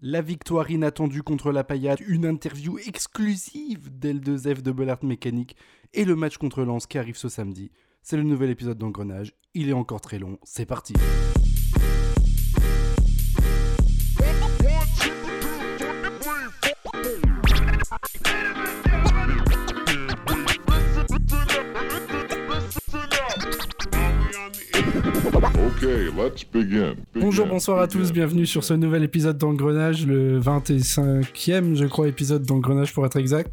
La victoire inattendue contre la paillade, une interview exclusive d'L2F de Bollard Mécanique et le match contre Lens qui arrive ce samedi. C'est le nouvel épisode d'Engrenage. Il est encore très long. C'est parti. Bonjour, bonsoir à tous, bienvenue sur ce nouvel épisode d'Engrenage, le 25e, je crois, épisode d'Engrenage pour être exact.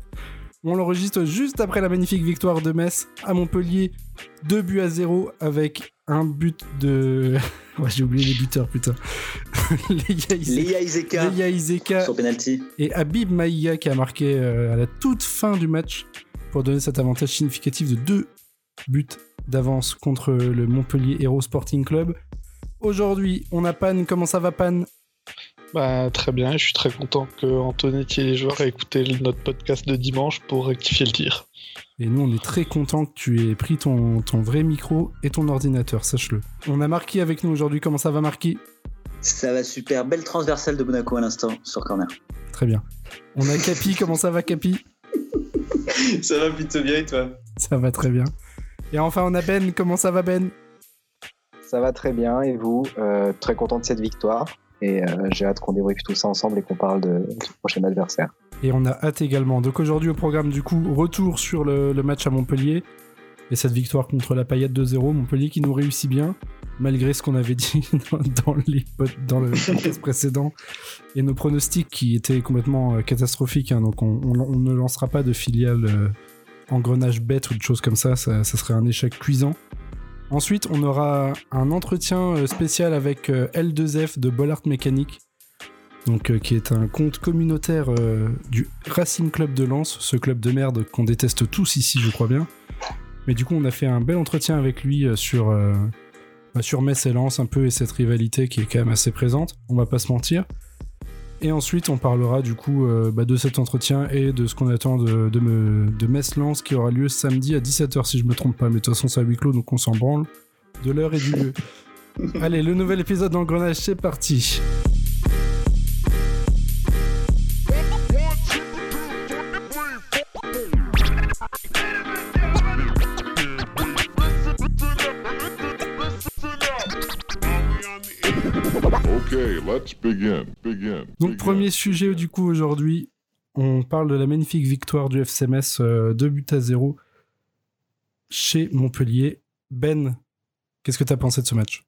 On l'enregistre juste après la magnifique victoire de Metz à Montpellier, 2 buts à 0 avec un but de. ouais, j'ai oublié les buteurs, putain. Léa. Sur penalty. Et Habib Maïga qui a marqué euh, à la toute fin du match pour donner cet avantage significatif de 2 buts d'avance contre le Montpellier Hero Sporting Club. Aujourd'hui, on a Pan. Comment ça va, Pan? Bah, très bien, je suis très content que Antonetti et les joueurs aient écouté notre podcast de dimanche pour rectifier le tir. Et nous, on est très content que tu aies pris ton, ton vrai micro et ton ordinateur, sache-le. On a Marquis avec nous aujourd'hui. Comment ça va, Marquis? Ça va super. Belle transversale de Monaco à l'instant sur corner. Très bien. On a Capi. comment ça va, Capi? Ça va plutôt bien et toi? Ça va très bien. Et enfin, on a Ben. Comment ça va, Ben? Ça va très bien. Et vous euh, Très content de cette victoire. Et euh, j'ai hâte qu'on débriefe tout ça ensemble et qu'on parle de, du prochain adversaire. Et on a hâte également. Donc aujourd'hui au programme, du coup, retour sur le, match à Montpellier. Et cette victoire contre la paillette 2-0. Montpellier qui nous réussit bien, malgré ce qu'on avait dit dans, les, dans le podcast précédent. Et nos pronostics qui étaient complètement euh, catastrophiques. Hein. donc on, ne lancera pas de filiale engrenage bête ou de choses comme ça, ça, serait un échec cuisant. Ensuite, on aura un entretien euh, spécial avec euh, L2F de Bollard Mécanique, euh, qui est un compte communautaire du Racing Club de Lens, ce club de merde qu'on déteste tous ici, je crois bien. Mais du coup, on a fait un bel entretien avec lui sur, bah, sur Metz et Lens un peu et cette rivalité qui est quand même assez présente, on va pas se mentir. Et ensuite, on parlera du coup euh, bah, de cet entretien et de ce qu'on attend de, de, me, de Metz-Lens qui aura lieu samedi à 17h si je me trompe pas. Mais de toute façon, c'est à huis clos donc on s'en branle de l'heure et du lieu. Allez, le nouvel épisode d'Engrenage, c'est parti. Donc, premier sujet du coup aujourd'hui, on parle de la magnifique victoire du FCMS 2 euh, buts à 0 chez Montpellier. Ben, qu'est-ce que tu as pensé de ce match?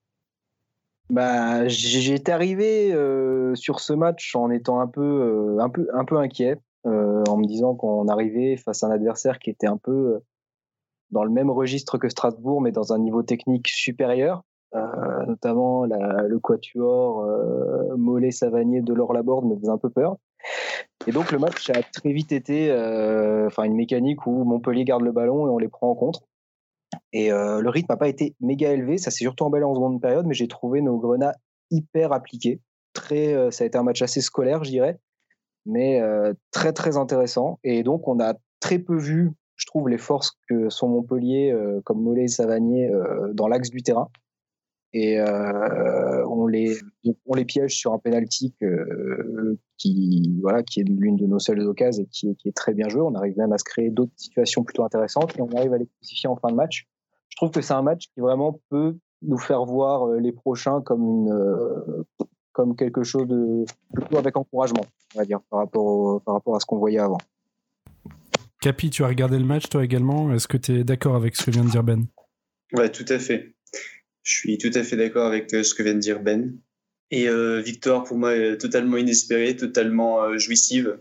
Bah, J'étais arrivé euh, sur ce match en étant un peu, euh, un peu, un peu inquiet, en me disant qu'on arrivait face à un adversaire qui était un peu dans le même registre que Strasbourg, mais dans un niveau technique supérieur. Euh, notamment le quatuor euh, Mollet Savanier de l'or Laborde me faisait un peu peur. Et donc le match a très vite été euh, enfin une mécanique où Montpellier garde le ballon et on les prend en contre. Et le rythme n'a pas été méga élevé, ça s'est surtout emballé en seconde période, mais j'ai trouvé nos grenats hyper appliqués. Très, ça a été un match assez scolaire, je dirais, mais très très intéressant. Et donc on a très peu vu, je trouve, les forces que sont Montpellier, comme Mollet et Savanier, dans l'axe du terrain et euh, on les on les piège sur un penalty qui voilà qui est l'une de nos seules occasions et qui, qui, est très bien joué. On arrive même à se créer d'autres situations plutôt intéressantes et on arrive à les classifier en fin de match. Je trouve que c'est un match qui vraiment peut nous faire voir euh, les prochains comme une euh, comme quelque chose de plutôt avec encouragement, on va dire, par rapport par rapport à ce qu'on voyait avant. Capi, tu as regardé le match toi également? Est-ce que tu es d'accord avec ce que vient de dire Ben? Ouais, tout à fait. Je suis tout à fait d'accord avec euh, ce que vient de dire Ben. Et euh, victoire pour moi totalement inespérée, totalement euh, jouissive.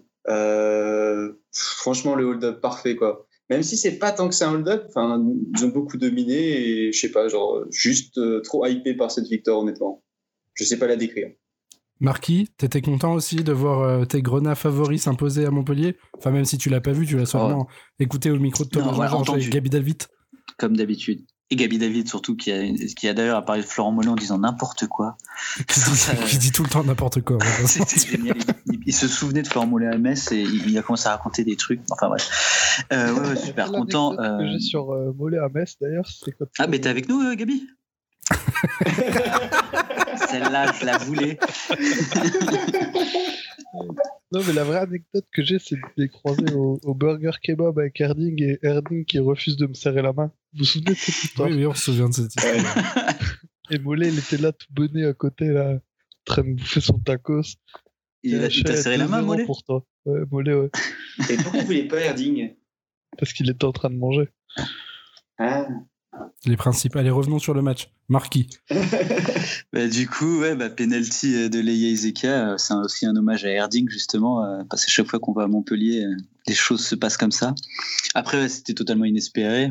franchement, le hold-up parfait quoi. Même si c'est pas tant que c'est un hold-up, enfin, ils ont beaucoup dominé et je sais pas, genre juste trop hypé par cette victoire honnêtement. Je sais pas la décrire. Marquis, t'étais content aussi de voir tes grenats favoris s'imposer à Montpellier? Enfin, même si tu l'as pas vu, tu l'as sûrement écouté au micro de Thomas Jean et Gabi David. Comme d'habitude et Gabi David surtout qui a, qui a d'ailleurs parlé de Florent Mollet en disant n'importe quoi. Qui dit, tout le temps n'importe quoi. C'était génial. Il, se souvenait de Florent Mollet à Metz et il, a commencé à raconter des trucs. Enfin bref. Euh, ouais, ouais, super content. Euh... que j'ai sur euh, Mollet à Metz d'ailleurs, Ah mais t'es avec nous, euh, Gabi? Celle-là, je la voulais. Non, mais la vraie anecdote que j'ai, c'est de les croiser au, au Burger Kebab avec Erding et Erding qui refuse de me serrer la main. Vous vous souvenez de cette histoire? Oui, oui, on se souvient de cette histoire. Et Mollet, il était là tout bonnet à côté, là, en train de bouffer son tacos. Il a- il t'a serré la main, 2-0 Mollet? pour toi. Ouais, Mollet, ouais. Et pourquoi vous voulez pas Erding Parce qu'il était en train de manger. Ah. Les principes. Allez, revenons sur le match. Marquis. Bah, du coup, ouais, bah, penalty euh, de Leia Ezeka, euh, c'est aussi un hommage à Erding, justement, euh, parce que chaque fois qu'on va à Montpellier, les choses se passent comme ça. Après, c'était totalement inespéré.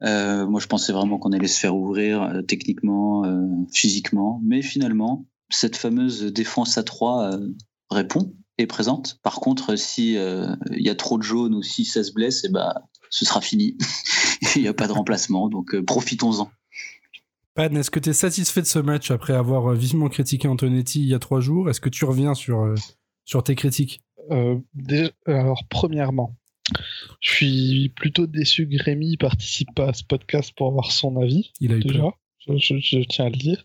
Moi, je pensais vraiment qu'on allait se faire ouvrir techniquement, physiquement, mais finalement, cette fameuse défense à 3 euh, répond, est présente. Par contre, si euh, il y a trop de jaunes ou si ça se blesse, et bah, ce sera fini. Il n'y a pas de remplacement, donc euh, profitons-en. Pan, est-ce que tu es satisfait de ce match après avoir euh, vivement critiqué Antonetti il y a trois jours? Est-ce que tu reviens sur, euh, sur tes critiques? Euh, déjà- alors, premièrement, je suis plutôt déçu que Rémi participe pas à ce podcast pour avoir son avis. Il a eu déjà. peur. Je, je- je tiens à le dire.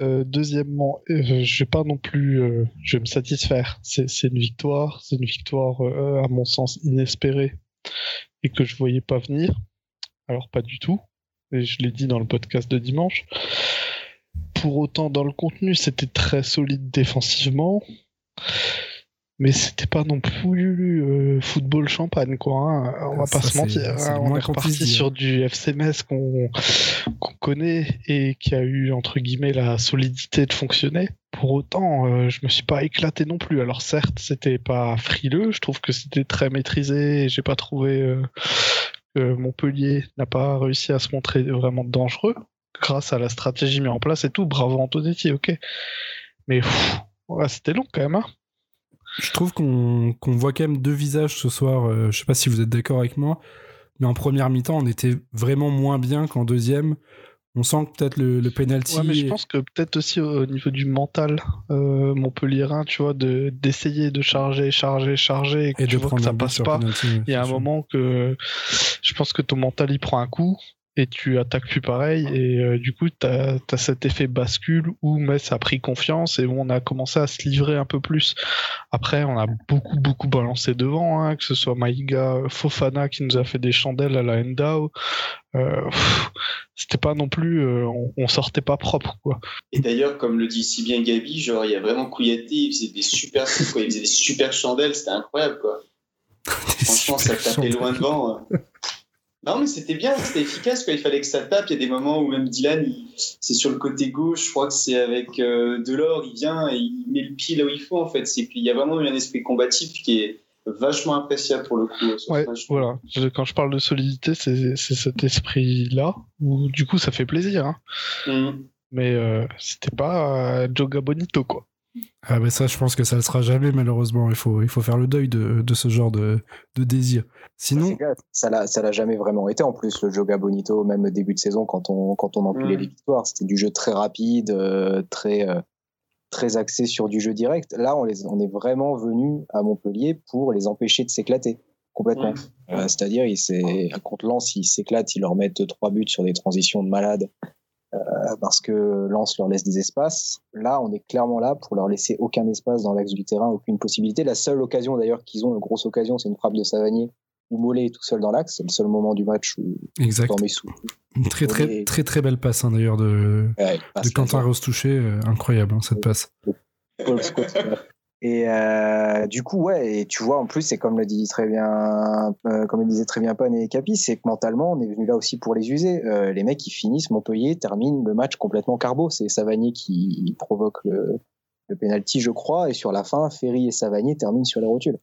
Euh, deuxièmement, euh, je vais pas non plus, euh, je vais me satisfaire. C'est une victoire, c'est une victoire euh, à mon sens inespérée et que je voyais pas venir. Alors pas du tout. Et je l'ai dit dans le podcast de dimanche. Pour autant, dans le contenu, c'était très solide défensivement. Mais c'était pas non plus euh, football champagne, quoi. hein. On va Ah, pas se mentir. hein. On est reparti sur du FCMS qu'on qu'on connaît et qui a eu, entre guillemets, la solidité de fonctionner. Pour autant, euh, je me suis pas éclaté non plus. Alors certes, c'était pas frileux. Je trouve que c'était très maîtrisé. J'ai pas trouvé euh, que Montpellier n'a pas réussi à se montrer vraiment dangereux grâce à la stratégie mise en place et tout. Bravo Antonetti, ok. Mais pff, ouais, c'était long quand même. Hein. Je trouve qu'on voit quand même deux visages ce soir. euh, je sais pas si vous êtes d'accord avec moi, mais en première mi-temps, on était vraiment moins bien qu'en deuxième. On sent que peut-être le, le penalty. Ouais, mais je pense que peut-être aussi au niveau du mental euh, montpellierin, tu vois, de d'essayer de charger, charger, charger, et que et tu de vois que ça passe pas. penalty, Il y a un sûr. moment que je pense que ton mental il prend un coup et tu attaques plus pareil et euh, du coup t'as as cet effet bascule où Metz a pris confiance et où on a commencé à se livrer un peu plus. Après on a beaucoup beaucoup balancé devant, hein, que ce soit Maïga, Fofana qui nous a fait des chandelles à la Endao. Euh, C'était pas non plus, euh, on, on sortait pas propre quoi. Et d'ailleurs, comme le dit si bien Gabi, genre, il y a vraiment Kouyaté, il faisait des super quoi. Il faisait des super chandelles, c'était incroyable, quoi. Franchement, ça tapait loin devant. euh. Non, mais c'était bien, c'était efficace, quoi. Il fallait que ça tape. Il y a des moments où même Dylan, il- c'est sur le côté gauche, je crois que c'est avec euh, Delors, il vient et il met le pied là où il faut, en fait. Qu'il y a vraiment eu un esprit combatif qui est vachement appréciable pour le coup. euh, Ouais, voilà. Quand je parle de solidité, c'est cet esprit-là où du coup ça fait plaisir. Hein. Mhm. Mais euh, c'était pas euh, Joga Bonito quoi. Ah bah ça, je pense que ça le sera jamais malheureusement. Il faut, il faut faire le deuil de, de ce genre de, de désir. Sinon, Ça l'a, ça l'a jamais vraiment été en plus le Joga Bonito, même au début de saison quand on quand on empilait Mm. les victoires, c'était du jeu très rapide, euh, très euh, très axé sur du jeu direct. Là, on les on est vraiment venu à Montpellier pour les empêcher de s'éclater complètement. Mhm. Euh, c'est-à-dire, ils s'est- contre Lens, ils s'éclatent, ils leur mettent trois buts sur des transitions de malade euh, parce que Lens leur laisse des espaces. Là, on est clairement là pour leur laisser aucun espace dans l'axe du terrain, aucune possibilité. La seule occasion d'ailleurs qu'ils ont, une grosse occasion, c'est une frappe de Savanier où Mollet est tout seul dans l'axe. C'est le seul moment du match où exact. Dormé sous. Une très très très très belle passe hein, d'ailleurs de, Ouais, Quentin la- Rostouché. euh, incroyable hein, cette passe. Et euh, du coup, ouais, et tu vois, en plus, c'est comme le dit très bien, euh, comme le disait très bien Pan et Capi, c'est que mentalement, on est venu là aussi pour les user. Euh, les mecs, ils finissent, Montpellier termine le match complètement carbo. C'est Savanier qui provoque le, le penalty, je crois, et sur la fin, Ferry et Savanier terminent sur les rotules.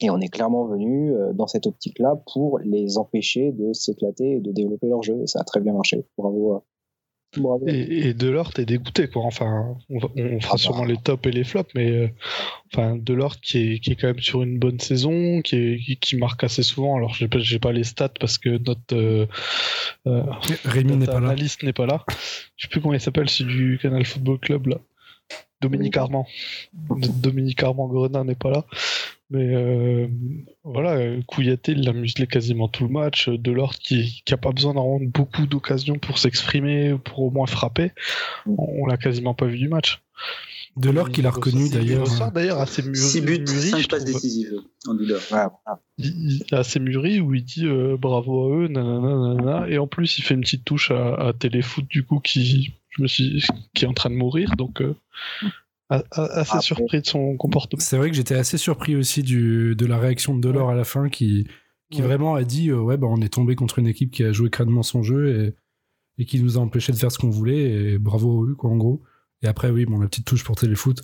Et on est clairement venu dans cette optique-là pour les empêcher de s'éclater et de développer leur jeu. Et ça a très bien marché. Bravo. Bravo. Et, et Delors, t'es dégoûté quoi. Enfin, on, va- on fera Ah bah. sûrement les tops et les flops, mais euh, enfin Delors qui est, qui est quand même sur une bonne saison, qui, est, qui, qui marque assez souvent. Alors j'ai pas, j'ai pas les stats parce que notre euh, euh, Rémi n'est notre pas là. analyste n'est pas là. Je sais plus comment il s'appelle, celui du Canal Football Club là. Dominique Armand. Dominique Armand Grenin n'est pas là. Mais euh, voilà, euh, Kouyaté, il l'a muselé quasiment tout le match. Euh, Delors, qui n'a pas besoin d'en rendre beaucoup d'occasions pour s'exprimer, pour au moins frapper, on, on l'a quasiment pas vu du match. Delors qui l'a reconnu Il d'ailleurs. ressort d'ailleurs assez mûri. 6 buts, mûri, 5 je passes décisives en Delors. Voilà. Il, il est assez mûri où il dit euh, bravo à eux, nanana, nanana. Et en plus, il fait une petite touche à, à Téléfoot, du coup, qui, je me suis, qui est en train de mourir. Donc, euh, a- a- assez Après- surpris de son comportement. C'est vrai que j'étais assez surpris aussi du, de la réaction de Delors à la fin qui, qui Ouais. vraiment a dit euh, ouais bah on est tombé contre une équipe qui a joué crânement son jeu et, et qui nous a empêché de faire ce qu'on voulait et bravo à eux quoi en gros. Et après oui bon la petite touche pour téléfoot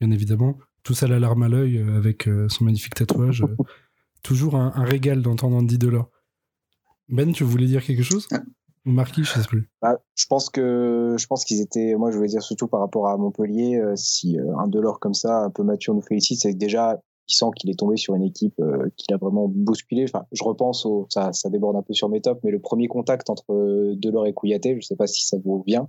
bien évidemment tout ça la larme à l'œil euh, avec euh, son magnifique tatouage. toujours un, un régal d'entendre Andy Delors. Ben tu voulais dire quelque chose? Ou Marquis je sais plus. Bah, je pense que je pense qu'ils étaient. Moi, je voulais dire surtout par rapport à Montpellier, euh, si euh, un Delors comme ça, un peu mature, nous félicite, c'est que déjà il sent qu'il est tombé sur une équipe euh, qu'il a vraiment bousculé. Enfin, je repense au, ça, ça déborde un peu sur mes tops, mais le premier contact entre Delors et Kouyaté, je sais pas si ça vous vient,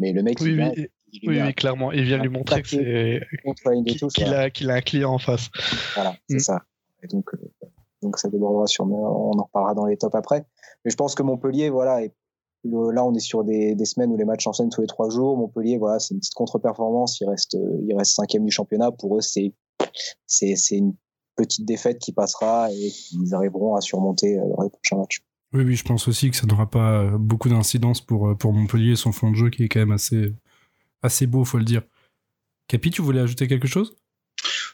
mais le mec, Oui, il, oui, vient, il oui, clairement. Il vient lui montrer que c'est contre une et qu'il a, qu'il a un client en face. Voilà, c'est Mm. ça. Et donc, euh, donc ça débordera sur. On en reparlera dans les tops après. Mais je pense que Montpellier, voilà, et le- là on est sur des, semaines où les matchs s'enchaînent tous les trois jours. Montpellier, voilà, c'est une petite contre-performance. Il reste, cinquième du championnat. Pour eux, c'est, une petite défaite qui passera et ils arriveront à surmonter euh, dans les prochains matchs. Oui oui je pense aussi que ça n'aura pas euh, beaucoup d'incidence pour, euh, pour Montpellier son fond de jeu qui est quand même assez, assez beau faut le dire. Capi tu voulais ajouter quelque chose?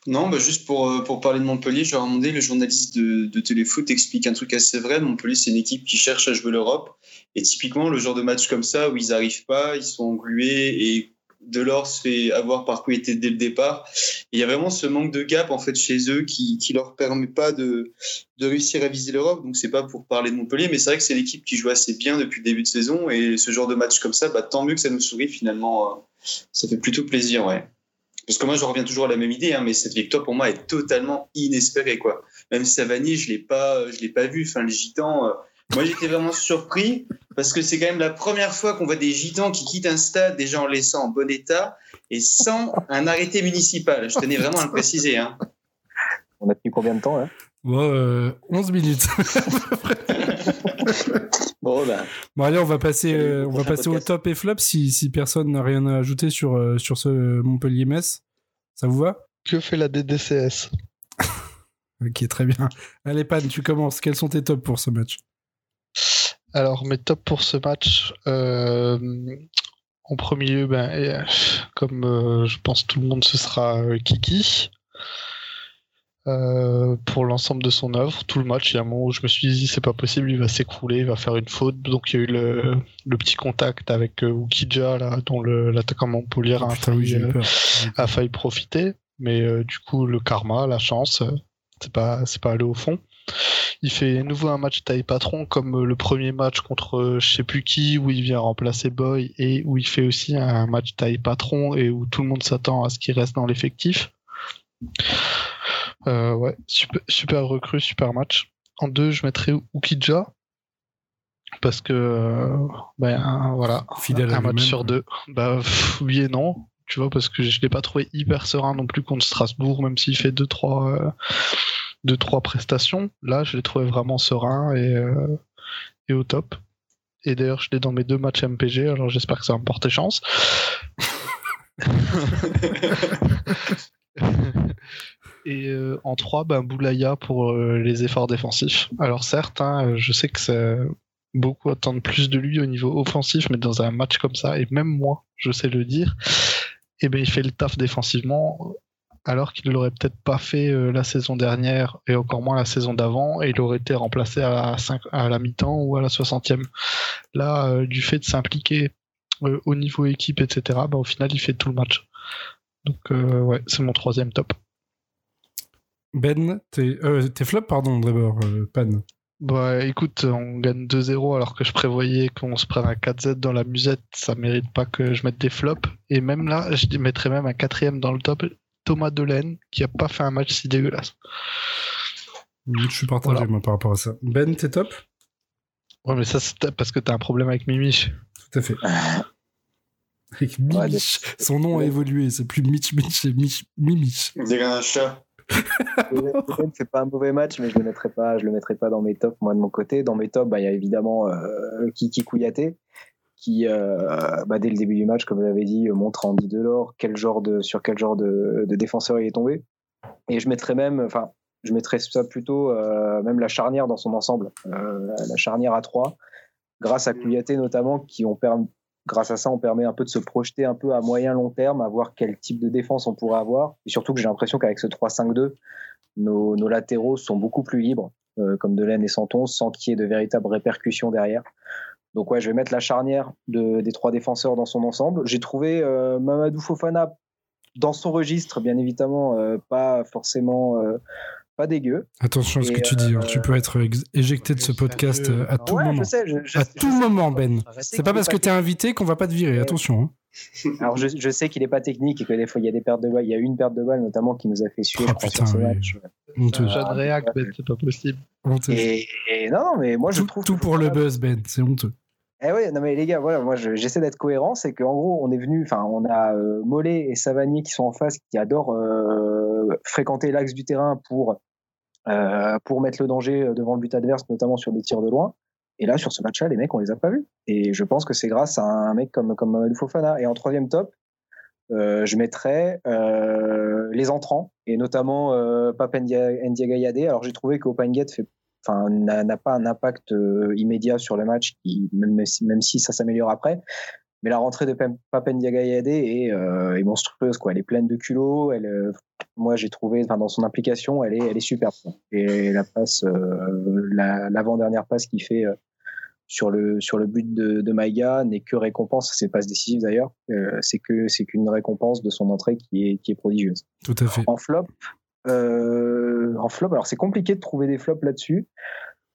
Non, bah juste pour, euh, pour parler de Montpellier, ai demandé, le journaliste de, Téléfoot explique un truc assez vrai. Montpellier, c'est une équipe qui cherche à jouer l'Europe. Et typiquement, le genre de match comme ça, où ils n'arrivent pas, ils sont englués et Delors se fait avoir par était dès le départ. Il y a vraiment ce manque de gap en fait chez eux qui qui leur permet pas de de réussir à viser l'Europe. Donc c'est pas pour parler de Montpellier, mais c'est vrai que c'est l'équipe qui joue assez bien depuis le début de saison et ce genre de match comme ça, bah tant mieux que ça nous sourit finalement. euh, Ça fait plutôt plaisir, ouais. Parce que moi, je reviens toujours à la même idée, hein, mais cette victoire pour moi est totalement inespérée, quoi. Même Savani, je l'ai pas, je l'ai pas vu. Enfin, les Gitans, euh, moi, j'étais vraiment surpris parce que c'est quand même la première fois qu'on voit des Gitans qui quittent un stade déjà en laissant en bon état et sans un arrêté municipal. Je tenais vraiment à le préciser. Hein. On a tenu combien de temps là? Bon, euh, 11 minutes. Bon, bah, Bon allez, on va passer, euh, on va passer au top et flop si, si personne n'a rien à ajouter sur, euh, sur ce Montpellier-Metz. Ça vous va? Que fait la DDCS Ok, très bien. Allez, Pan, tu commences. Quels sont tes tops pour ce match? Alors, mes tops pour ce match, euh, en premier lieu, ben, comme euh, je pense tout le monde, ce sera euh, Kiki. Euh, pour l'ensemble de son œuvre, tout le match, il y a un moment où je me suis dit c'est pas possible, il va s'écrouler, il va faire une faute. Donc il y a eu le, le petit contact avec euh, Ukija, là, dont l'attaquant Montpellier a, Oh, Putain, oui, failli, euh, a failli profiter, mais euh, du coup le karma, la chance, c'est pas c'est pas allé au fond. Il fait à nouveau un match taille patron comme le premier match contre je sais plus qui où il vient remplacer Boy et où il fait aussi un match taille patron et où tout le monde s'attend à ce qu'il reste dans l'effectif. Euh, ouais, super, super recrue, super match. En deux, je mettrais Ukija parce que euh, ben voilà, Fidèle à un match sur deux. Bah pff, oui et non, tu vois, parce que je l'ai pas trouvé hyper serein non plus contre Strasbourg, même s'il fait deux trois euh, deux trois prestations. Là, je l'ai trouvé vraiment serein et euh, et au top. Et d'ailleurs, je l'ai dans mes deux matchs MPG, alors j'espère que ça va me porter chance. Et euh, en 3, ben, Boulaya pour euh, les efforts défensifs. Alors certes, hein, je sais que c'est beaucoup attendent plus de lui au niveau offensif, mais dans un match comme ça, et même moi, je sais le dire, et ben il fait le taf défensivement, alors qu'il l'aurait peut-être pas fait euh, la saison dernière et encore moins la saison d'avant, et il aurait été remplacé à la, mi-temps ou à la 60e. Là, du fait de s'impliquer au niveau équipe, etc., ben, au final, il fait tout le match. Donc ouais, c'est mon troisième top. Ben, t'es euh, t'es flop, pardon, Drebor, euh, Pan. Bah écoute, on gagne 2-0 alors que je prévoyais qu'on se prenne un 4Z dans la musette. Ça mérite pas que je mette des flops. Et même là, je mettrais même un quatrième dans le top. Thomas Delaine, qui a pas fait un match si dégueulasse. Je suis partagé, Voilà. moi, par rapport à ça. Ben, t'es top? Ouais, mais ça, c'est parce que t'as un problème avec Mimich. Tout à fait. Avec Ouais, Mimich. Son nom a évolué, c'est plus Mitch Mitch, c'est Mich Mimich. On dirait un chat. Fait pas un mauvais match, mais je le mettrai pas, je le mettrai pas dans mes tops moi de mon côté. Dans mes tops, bah, il y a évidemment euh, Kiki Kouyaté, qui, euh, bah, dès le début du match, comme je l'avais dit, montre à Andy Delors quel genre de, sur quel genre de, défenseur il est tombé. Et je mettrais même, enfin, je mettrais ça plutôt, euh, même la charnière dans son ensemble, euh, la charnière à 3, grâce à Kouyaté notamment, qui ont permis, grâce à ça, on permet un peu de se projeter un peu à moyen long terme, à voir quel type de défense on pourrait avoir. Et surtout que j'ai l'impression qu'avec ce 3-5-2, nos, latéraux sont beaucoup plus libres, euh, comme Delaine et Santon, sans qu'il y ait de véritables répercussions derrière. Donc ouais, je vais mettre la charnière de, des trois défenseurs dans son ensemble. J'ai trouvé euh, Mamadou Fofana dans son registre, bien évidemment, euh, pas forcément pas dégueu. Attention à ce que tu dis, hein. euh, tu peux être éjecté de ce podcast euh, à tout ouais, moment. je sais. Je, je- À je tout sais moment, Ben. je C'est pas parce que t'es invité qu'on va pas te virer, attention. hein. Alors je, je sais qu'il est pas technique et que des fois il y a des pertes de balles. Il y a une perte de balles notamment qui nous a fait suer Oh, je putain, sur ce oui. match. Honteux. Jeune réac, mais c'est pas possible. Honteux. Et, et non, non, mais moi je Tout, trouve tout pour le buzz, Ben, c'est honteux. Eh ouais, non mais les gars, voilà, moi je- j'essaie d'être cohérent, c'est qu'en gros on est venu, enfin on a euh, Mollet et Savanier qui sont en face, qui adorent euh, fréquenter l'axe du terrain pour euh, pour mettre le danger devant le but adverse, notamment sur des tirs de loin. Et là sur ce match-là, les mecs on les a pas vus. Et je pense que c'est grâce à un mec comme comme Mamadou Fofana. Et en troisième top, euh, je mettrais euh, les entrants et notamment euh, Pape Ndia- Ndiaga Yadé. Alors j'ai trouvé qu'Opanguet fait n'a pas un impact euh, immédiat sur le match même si ça s'améliore après mais la rentrée de Pem- Pape Ndiaga Yadé est, euh, est monstrueuse quoi. Elle est pleine de culot elle euh, moi j'ai trouvé dans son implication elle est elle est superbe et la passe euh, la- l'avant-dernière passe qu'il fait sur le sur le but de, de Maïga n'est que récompense. C'est pas décisif d'ailleurs. Euh, c'est que c'est qu'une récompense de son entrée qui est qui est prodigieuse. Tout à fait. en flop, euh, en flop, alors c'est compliqué de trouver des flops là-dessus.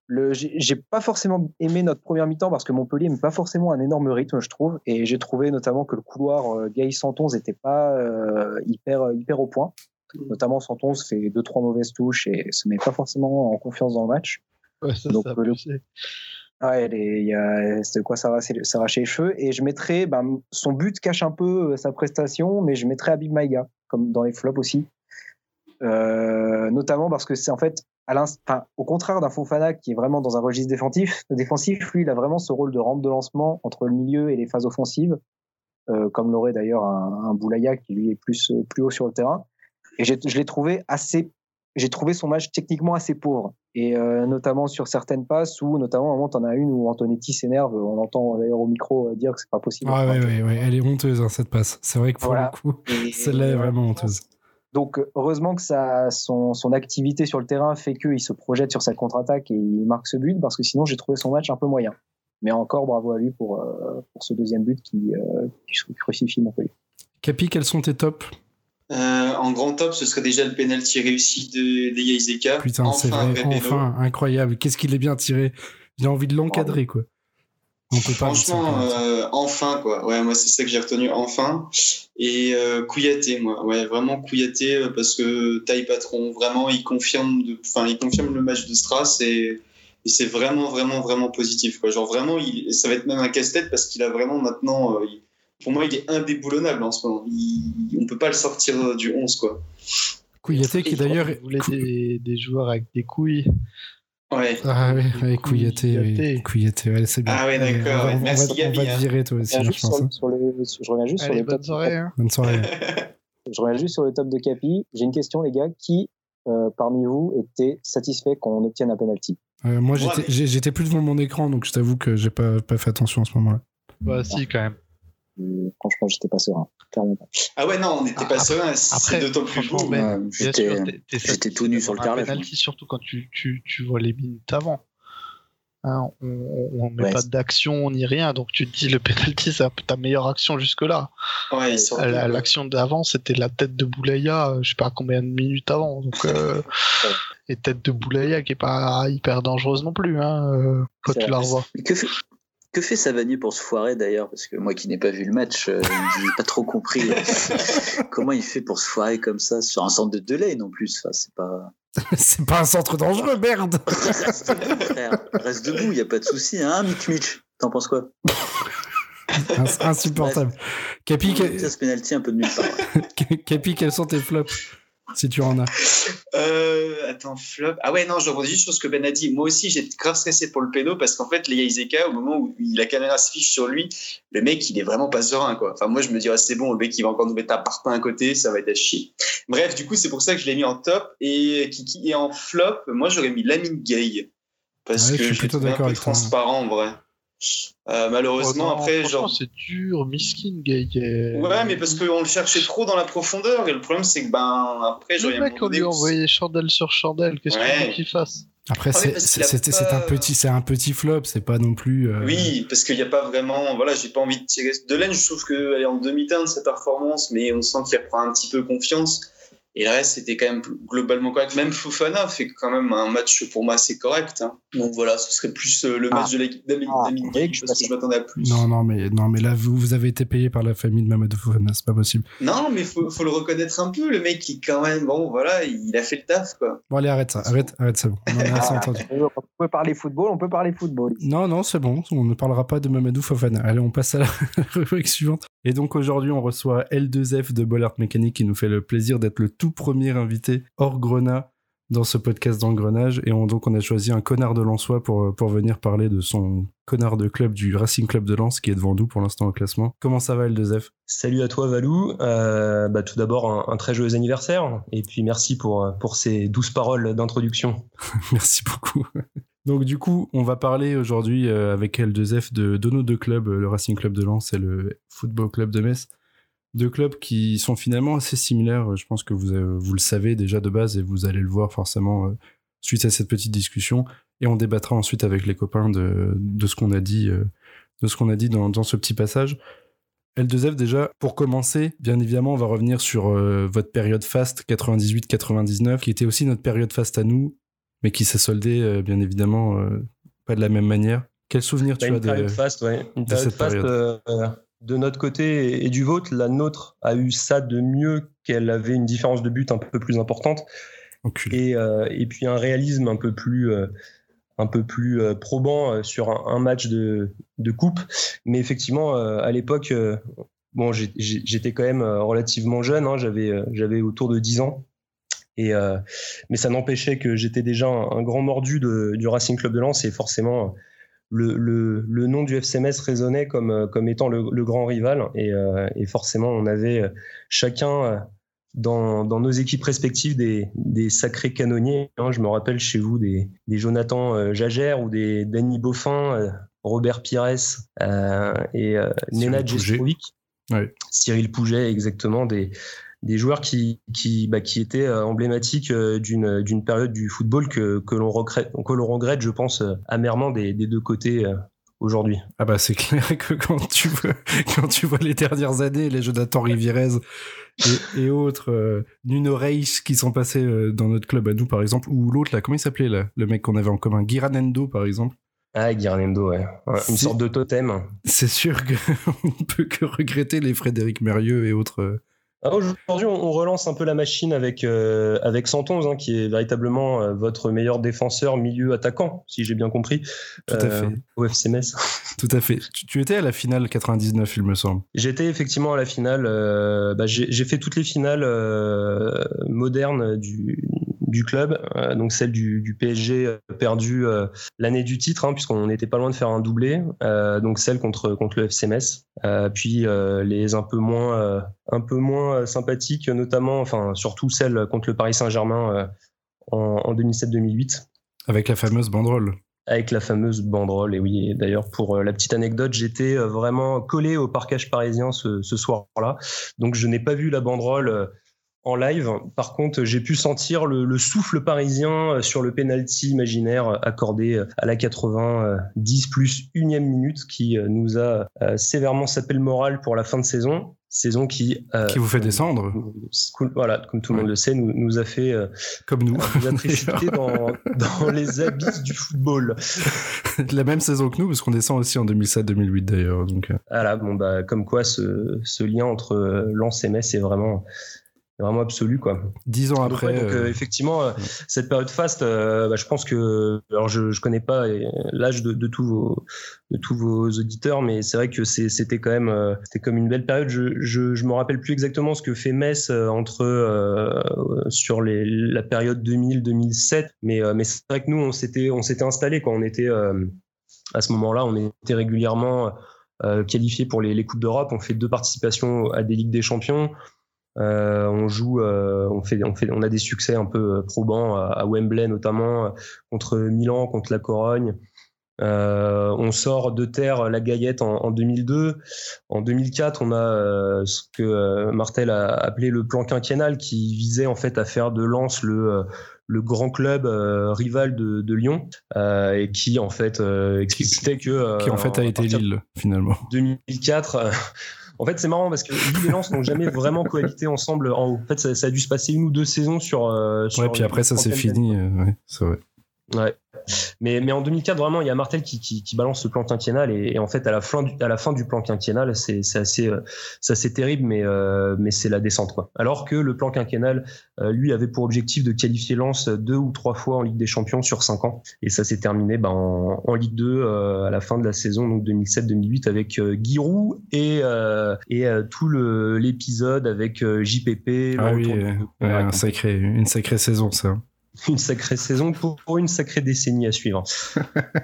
Le, j'ai pas forcément aimé notre première mi-temps parce que Montpellier n'a pas forcément un énorme rythme, je trouve, et j'ai trouvé notamment que le couloir euh, Gaï Santonz n'était pas euh, hyper hyper au point. Notamment Santonz fait deux trois mauvaises touches et se met pas forcément en confiance dans le match. Ouais, ça, Donc, ça a le-. Ouais, a, c'est quoi s'arracher, s'arracher les cheveux. Et je mettrais, ben, son but cache un peu euh, sa prestation, mais je mettrais Abib Maïga, comme dans les flops aussi. Euh, notamment parce que c'est en fait, à l'inst- enfin, au contraire d'un Fofana qui est vraiment dans un registre défensif, défensif, lui, il a vraiment ce rôle de rampe de lancement entre le milieu et les phases offensives, euh, comme l'aurait d'ailleurs un, un Boulaya qui lui est plus, euh, plus haut sur le terrain. Et j'ai- je l'ai trouvé assez, j'ai trouvé son match techniquement assez pauvre. Et euh, notamment sur certaines passes où, notamment, à un moment, t'en as une où Antonetti s'énerve. On entend d'ailleurs au micro dire que c'est pas possible. Ah ouais, ouais, ouais, elle est honteuse, hein, cette passe. C'est vrai que pour Voilà. le coup, celle-là est vraiment honteuse. Donc, heureusement que ça, son, son activité sur le terrain fait qu'il se projette sur sa contre-attaque et il marque ce but, parce que sinon, j'ai trouvé son match un peu moyen. Mais encore, bravo à lui pour, euh, pour ce deuxième but qui, euh, qui crucifie Montpellier. Capi, quels sont tes tops? Euh, en grand top, ce serait déjà le penalty réussi de, de Yaizeka. Putain, c'est Enfin, vrai, enfin, incroyable. Qu'est-ce qu'il est bien tiré. J'ai envie de l'encadrer, quoi. On peut pas. Franchement, euh, enfin quoi. Ouais, moi c'est ça que j'ai retenu enfin. Et euh, Kouyaté, moi, ouais, vraiment Kouyaté euh, parce que taille patron, vraiment, il confirme, de, enfin, il confirme le match de Stras et, et c'est vraiment, vraiment, vraiment positif. Quoi. Genre vraiment, il, ça va être même un casse-tête parce qu'il a vraiment maintenant, euh, il- pour moi, il est indéboulonnable en ce moment. Il, on peut pas le sortir du 11 quoi. Kouyaté qui d'ailleurs. Des, des joueurs avec des couilles Ouais. Ah ouais, ouais, Kouyaté, oui. Kouyaté. Ouais, c'est bien. Ah ouais, Allez, d'accord, on va- ouais. on va- Merci, on va, Gabi, te hein. virer toi Je aussi, reviens juste je pense. sur, hein. sur le, sur- je reviens juste sur le top. bonne soirée. Hein. Bonne soirée. Je reviens juste sur le top de Capi. J'ai une question, les gars. Qui, euh, parmi vous, était satisfait qu'on obtienne un penalty? Euh, moi, Ouais, j'étais mais- plus devant mon écran, donc je t'avoue que j'ai pas, pas fait attention à ce moment-là. Bah, si, quand même. Euh, Franchement, j'étais pas serein. Clairement pas. Ah ouais, non, on n'était pas Après- serein. C'est d'autant plus Bien j'étais- tout nu sur le carrelage, penalty, surtout quand tu, tu, tu vois les minutes avant. Hein, on on met Ouais, pas d'action ni rien, donc tu te dis le penalty c'est ta meilleure action jusque-là. Ouais, L'action d'avant c'était la tête de Boulaya, je sais pas combien de minutes avant. Donc, euh, et tête de Boulaya qui est pas hyper dangereuse non plus hein, euh, quand tu la revois. Que fait, que fait Savanier pour se foirer d'ailleurs? Parce que moi qui n'ai pas vu le match, euh, j'ai pas trop compris euh, comment il fait pour se foirer comme ça sur un centre de Delay en plus. Enfin, c'est pas. c'est pas un centre dangereux, merde Reste debout, frère. Reste debout, y a pas de souci, hein, Mitch Mitch. T'en penses quoi? Ins- Insupportable. Capi, Ça, ce penalty un peu de nulle part. Capi, quels sont tes flops Si tu en as? Euh, attends, flop. Ah ouais, non, je rebondis juste sur ce que Ben a dit. Moi aussi, j'étais grave stressé pour le péno parce qu'en fait, les Iseka, au moment où la caméra se fiche sur lui, le mec, il est vraiment pas serein, quoi. Enfin, moi, je me dirais, c'est bon, le mec, il va encore nous mettre un parpaing à côté, ça va être à chier. Bref, du coup, c'est pour ça que je l'ai mis en top. Et Kiki est en flop, moi, j'aurais mis Lamine Gay. Parce Ouais, je que suis plutôt d'accord avec toi. transparent, en vrai. Euh, malheureusement, Oh non, après, genre. c'est dur, miskin, gay. Ouais, mais parce qu'on le cherchait trop dans la profondeur. Et le problème, c'est que, ben, après, j'aurais Le mec, on lui a envoyé chandelle sur chandelle. Qu'est-ce Ouais. veux qu'il fasse? Après, Ah c'est qu'il un petit, c'est un petit flop, c'est pas non plus. euh, Oui, parce qu'il n'y a pas vraiment. Voilà, j'ai pas envie de tirer. Delaine, je trouve qu'elle est en demi-teinte de sa performance, mais on sent qu'il reprend un petit peu confiance. Et le reste, c'était quand même globalement correct. Même Fofana fait quand même un match pour moi assez correct. hein. Donc voilà, ce serait plus euh, le match de l'équipe d'Amine Ah, parce que je m'attendais à plus. Non, non, mais, non, mais là, vous, vous avez été payé par la famille de Mamadou Fofana, c'est pas possible. Non, mais faut, faut le reconnaître un peu. Le mec, il quand même, bon, voilà, il a fait le taf, quoi. Bon, allez, arrête ça, arrête, arrête, c'est bon. On en a assez Ah, entendu. On peut parler football, on peut parler football. Non, non, c'est bon, on ne parlera pas de Mamadou Fofana. Allez, on passe à la rubrique suivante. Et donc aujourd'hui, on reçoit L2F de Bollard Mécanique qui nous fait le plaisir d'être le tout premier invité hors Grenat dans ce podcast d'engrenage. Et on, donc, on a choisi un connard de Lensois pour, pour venir parler de son connard de club du Racing Club de Lens qui est devant nous pour l'instant au classement. Comment ça va, L2F Salut à toi Valou. Euh, bah, tout d'abord un, un très joyeux anniversaire et puis merci pour, pour ces douces paroles d'introduction. Merci beaucoup. Donc du coup, on va parler aujourd'hui euh, avec L2F de, nos deux clubs, euh, le Racing Club de Lens et le Football Club de Metz. Deux clubs qui sont finalement assez similaires. Je pense que vous, euh, vous le savez déjà de base et vous allez le voir forcément suite à cette petite discussion. Et on débattra ensuite avec les copains de, de ce qu'on a dit, de ce qu'on a dit dans, dans ce petit passage. L2F déjà, pour commencer, bien évidemment, on va revenir sur votre période fast 98-99, qui était aussi notre période fast à nous, mais qui s'est soldée euh, bien évidemment euh, pas de la même manière. Quel souvenir Bah, tu as une période de... faste, ouais. Une de période cette faste période. euh, de notre côté et, du vôtre. La nôtre a eu ça de mieux qu'elle avait une différence de but un peu plus importante et, euh, et puis un réalisme un peu plus, euh, un peu plus euh, probant sur un, un match de, de coupe. Mais effectivement, à l'époque, bon, j'étais quand même relativement jeune, hein, j'avais j'avais autour de 10 ans. Et, euh, mais ça n'empêchait que j'étais déjà un, un grand mordu de- du Racing Club de Lens et forcément le, le, le nom du FCMS résonnait comme, euh, comme étant le, le grand rival et, euh, et forcément on avait chacun dans, dans nos équipes respectives des, des sacrés canonniers. hein. Je me rappelle chez vous des, des Jonathan Jagère ou des Danny Boffin, Robert Pires euh, et. Jestrovic. Ouais. Cyril Pouget, exactement, des, des joueurs qui, qui, bah, qui étaient euh, emblématiques euh, d'une d'une période du football que, que l'on regrette, que l'on regrette, je pense, euh, amèrement des, des deux côtés aujourd'hui. Ah bah c'est clair que quand tu vois, quand tu vois les dernières années, les Jonathan Rivierez et, et autres, euh, Nuno Reis qui sont passés euh, dans notre club à nous par exemple, ou l'autre là, comment il s'appelait là, le mec qu'on avait en commun, Giranendo par exemple. Ah, Guirnendo, ouais. Ouais, Une sorte de totem. C'est sûr qu'on ne peut que regretter les Frédéric Mérieux et autres. Aujourd'hui, on relance un peu la machine avec, euh, avec Santonze, hein, qui est véritablement euh, votre meilleur défenseur milieu attaquant, si j'ai bien compris, Tout à euh, fait. au FC Metz. Tout à fait. Tu, tu étais à la finale 99, il me semble. J'étais effectivement à la finale. euh, bah, j'ai fait toutes les finales modernes du, du club, euh, donc celle du, du PSG euh, perdue euh, l'année du titre, hein, puisqu'on n'était pas loin de faire un doublé, donc celle contre contre le FC Metz, euh, puis les un peu moins un peu moins sympathiques, notamment, enfin surtout celle contre le Paris Saint-Germain en, en 2007-2008 Avec la fameuse banderole. avec la fameuse banderole. Et oui, d'ailleurs, pour la petite anecdote, j'étais vraiment collé au parquage parisien ce, ce soir-là. Donc, je n'ai pas vu la banderole en live. Par contre, j'ai pu sentir le, le souffle parisien euh, sur le penalty imaginaire euh, accordé euh, à la 90 plus unième minute qui nous a sévèrement sapé le moral pour la fin de saison. Saison qui, euh, Qui vous fait descendre, voilà, comme tout le monde le sait, nous, nous a fait euh, comme nous. nous a précipité dans, dans les abysses du football. la même saison que nous, parce qu'on descend aussi en 2007-2008 d'ailleurs. Donc, Voilà, bon bah comme quoi ce, ce lien entre Lens et Metz est vraiment vraiment absolu quoi. Dix ans après. donc, euh, effectivement, euh, cette période faste, euh, bah, je pense que, alors je je connais pas l'âge de, de, tous vos de tous vos auditeurs, mais c'est vrai que c'était quand même c'était comme une belle période. Je, je je me rappelle plus exactement ce que fait Metz entre sur les la période 2000-2007, mais mais c'est vrai que nous on s'était on s'était installé quand on était à ce moment-là, on était régulièrement qualifié pour les, les coupes d'Europe. On fait deux participations à des ligues des champions. Euh, on joue, euh, on fait, on fait, on a des succès un peu euh, probants à, Wembley notamment contre Milan, contre la Corogne. on sort de terre la Gaillette en, 2002. En 2004, on a ce que Martel a appelé le plan quinquennal, qui visait en fait à faire de Lens le le grand club rival de, Lyon et qui en fait explicitait que qui en fait a été Lille finalement 2004 en fait, c'est marrant parce que Lille et Lens n'ont jamais vraiment cohabité ensemble en haut. En fait, ça, a dû se passer une ou deux saisons sur. Euh, ouais, puis après, ça c'est fini. Euh, ouais, c'est vrai. Ouais. Mais, mais en 2004, vraiment, il y a Martel qui, qui, qui balance le plan quinquennal et, en fait, à la fin du, à la fin du plan quinquennal, c'est assez, euh, assez terrible, mais, euh, mais c'est la descente. Quoi. Alors que le plan quinquennal, euh, lui, avait pour objectif de qualifier Lens deux ou trois fois en Ligue des Champions sur cinq ans. Et ça s'est terminé ben, en, en, Ligue 2 à la fin de la saison, donc 2007-2008, avec Giroud et, et tout l'épisode avec JPP. Ah oui, un sacré, une sacrée saison, ça. une sacrée saison pour, une sacrée décennie à suivre.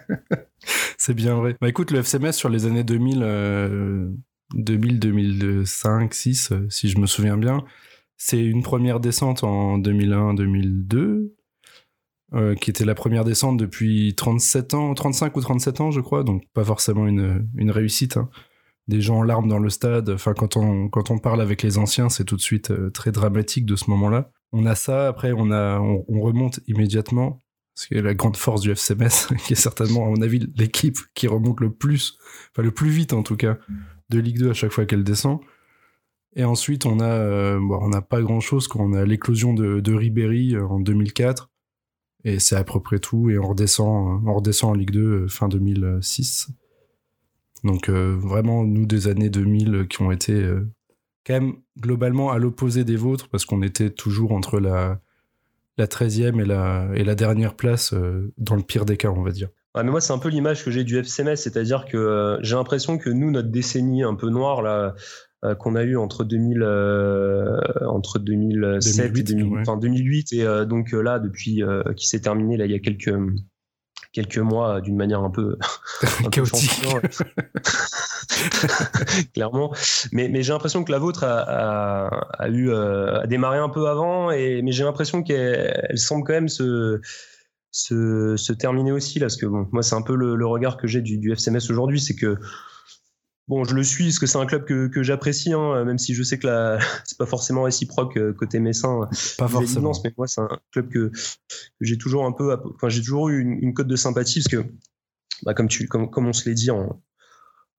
c'est bien vrai. Bah écoute, le FCMS sur les années 2000, 2000, 2005, 6, si je me souviens bien, c'est une première descente en 2001-2002, euh, qui était la première descente depuis 37 ans, 35 ou 37 ans, je crois, donc pas forcément une, une réussite. Hein. Des gens en larmes dans le stade. Enfin, quand on, quand on parle avec les anciens, c'est tout de suite euh, très dramatique de ce moment-là on a ça, après on, a, on, remonte immédiatement, ce qui est la grande force du FCMS, qui est certainement, à mon avis, l'équipe qui remonte le plus, enfin le plus vite en tout cas, de Ligue 2 à chaque fois qu'elle descend. Et ensuite, on euh, n'a pas grand chose quand on a l'éclosion de, de Ribéry euh, en 2004. Et c'est à peu près tout. Et on redescend, on redescend en Ligue 2 euh, fin 2006. Donc vraiment, nous, des années 2000 qui ont été quand même globalement à l'opposé des vôtres, parce qu'on était toujours entre la, la 13e et la, et la dernière place, euh, dans le pire des cas, on va dire. mais moi, c'est un peu l'image que j'ai du FCMS, c'est-à-dire que euh, j'ai l'impression que nous, notre décennie un peu noire, là, euh, qu'on a eu entre 2000, entre 2007 2008, et 2008, et donc là, depuis qui s'est terminé là, il y a quelques quelques mois d'une manière un peu, chaotique. clairement. Mais, mais j'ai l'impression que la vôtre a, a, eu euh, a démarré un peu avant, et, mais j'ai l'impression qu'elle semble quand même se, se, se, terminer aussi, là, parce que bon, moi c'est un peu le, regard que j'ai du, du FCMS aujourd'hui, c'est que Bon, je le suis parce que c'est un club que, que j'apprécie, hein, même si je sais que la... c'est pas forcément réciproque euh, côté Messin. Pas forcément. Mais moi, c'est un club que, que j'ai toujours un peu, enfin, j'ai toujours eu une, une, cote de sympathie parce que, bah, comme tu, comme, comme on se l'est dit en,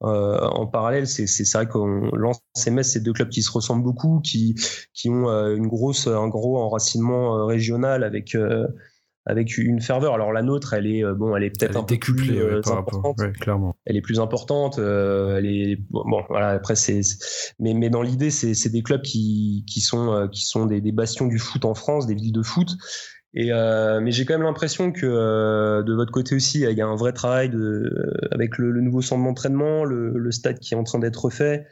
euh, en parallèle, c'est vrai qu'on lance Metz, c'est deux clubs qui se ressemblent beaucoup, qui, qui ont euh, une grosse, un gros enracinement euh, régional avec avec une ferveur. Alors la nôtre, elle est bon, elle est peut-être un peu plus importante. clairement. Elle est plus importante. elle est bon, voilà. Après c'est, mais mais dans l'idée, c'est des clubs qui qui sont qui sont des, des, bastions du foot en France, des villes de foot. Et euh, mais j'ai quand même l'impression que euh, de votre côté aussi, il y a un vrai travail de, avec le, nouveau centre d'entraînement, le, le, stade qui est en train d'être refait.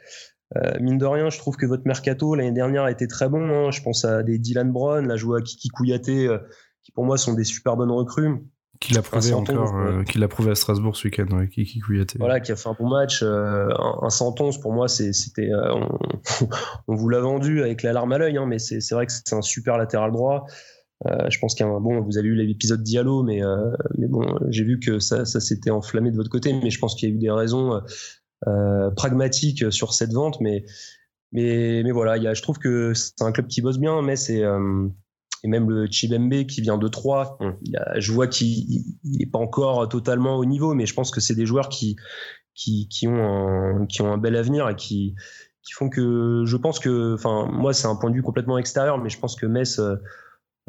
Euh, mine de rien, je trouve que votre mercato l'année dernière a été très bon. Hein. Je pense à des Dylan Brown, la joue à Kiki Kouyaté, euh, qui pour moi sont des super bonnes recrues. Qui l'a prouvé encore, euh, qui l'a prouvé à Strasbourg ce week-end, ouais, Kiki Kouyaté. Voilà, qui a fait un bon match. un, un 111 pour moi, c'était, on, on, vous l'a vendu avec la larme à l'œil, hein, mais c'est vrai que c'est un super latéral droit. Euh, je pense qu'il y a un bon, vous avez eu l'épisode Diallo, mais euh, mais bon, j'ai vu que ça, ça s'était enflammé de votre côté, mais je pense qu'il y a eu des raisons euh, pragmatiques sur cette vente, mais mais mais voilà, il y a, je trouve que c'est un club qui bosse bien, mais c'est et même le Chibembe qui vient de 3, je vois qu'il n'est pas encore totalement au niveau, mais je pense que c'est des joueurs qui, qui, qui, ont un, qui ont un bel avenir et qui, qui font que je pense que, enfin, moi, c'est un point de vue complètement extérieur, mais je pense que Metz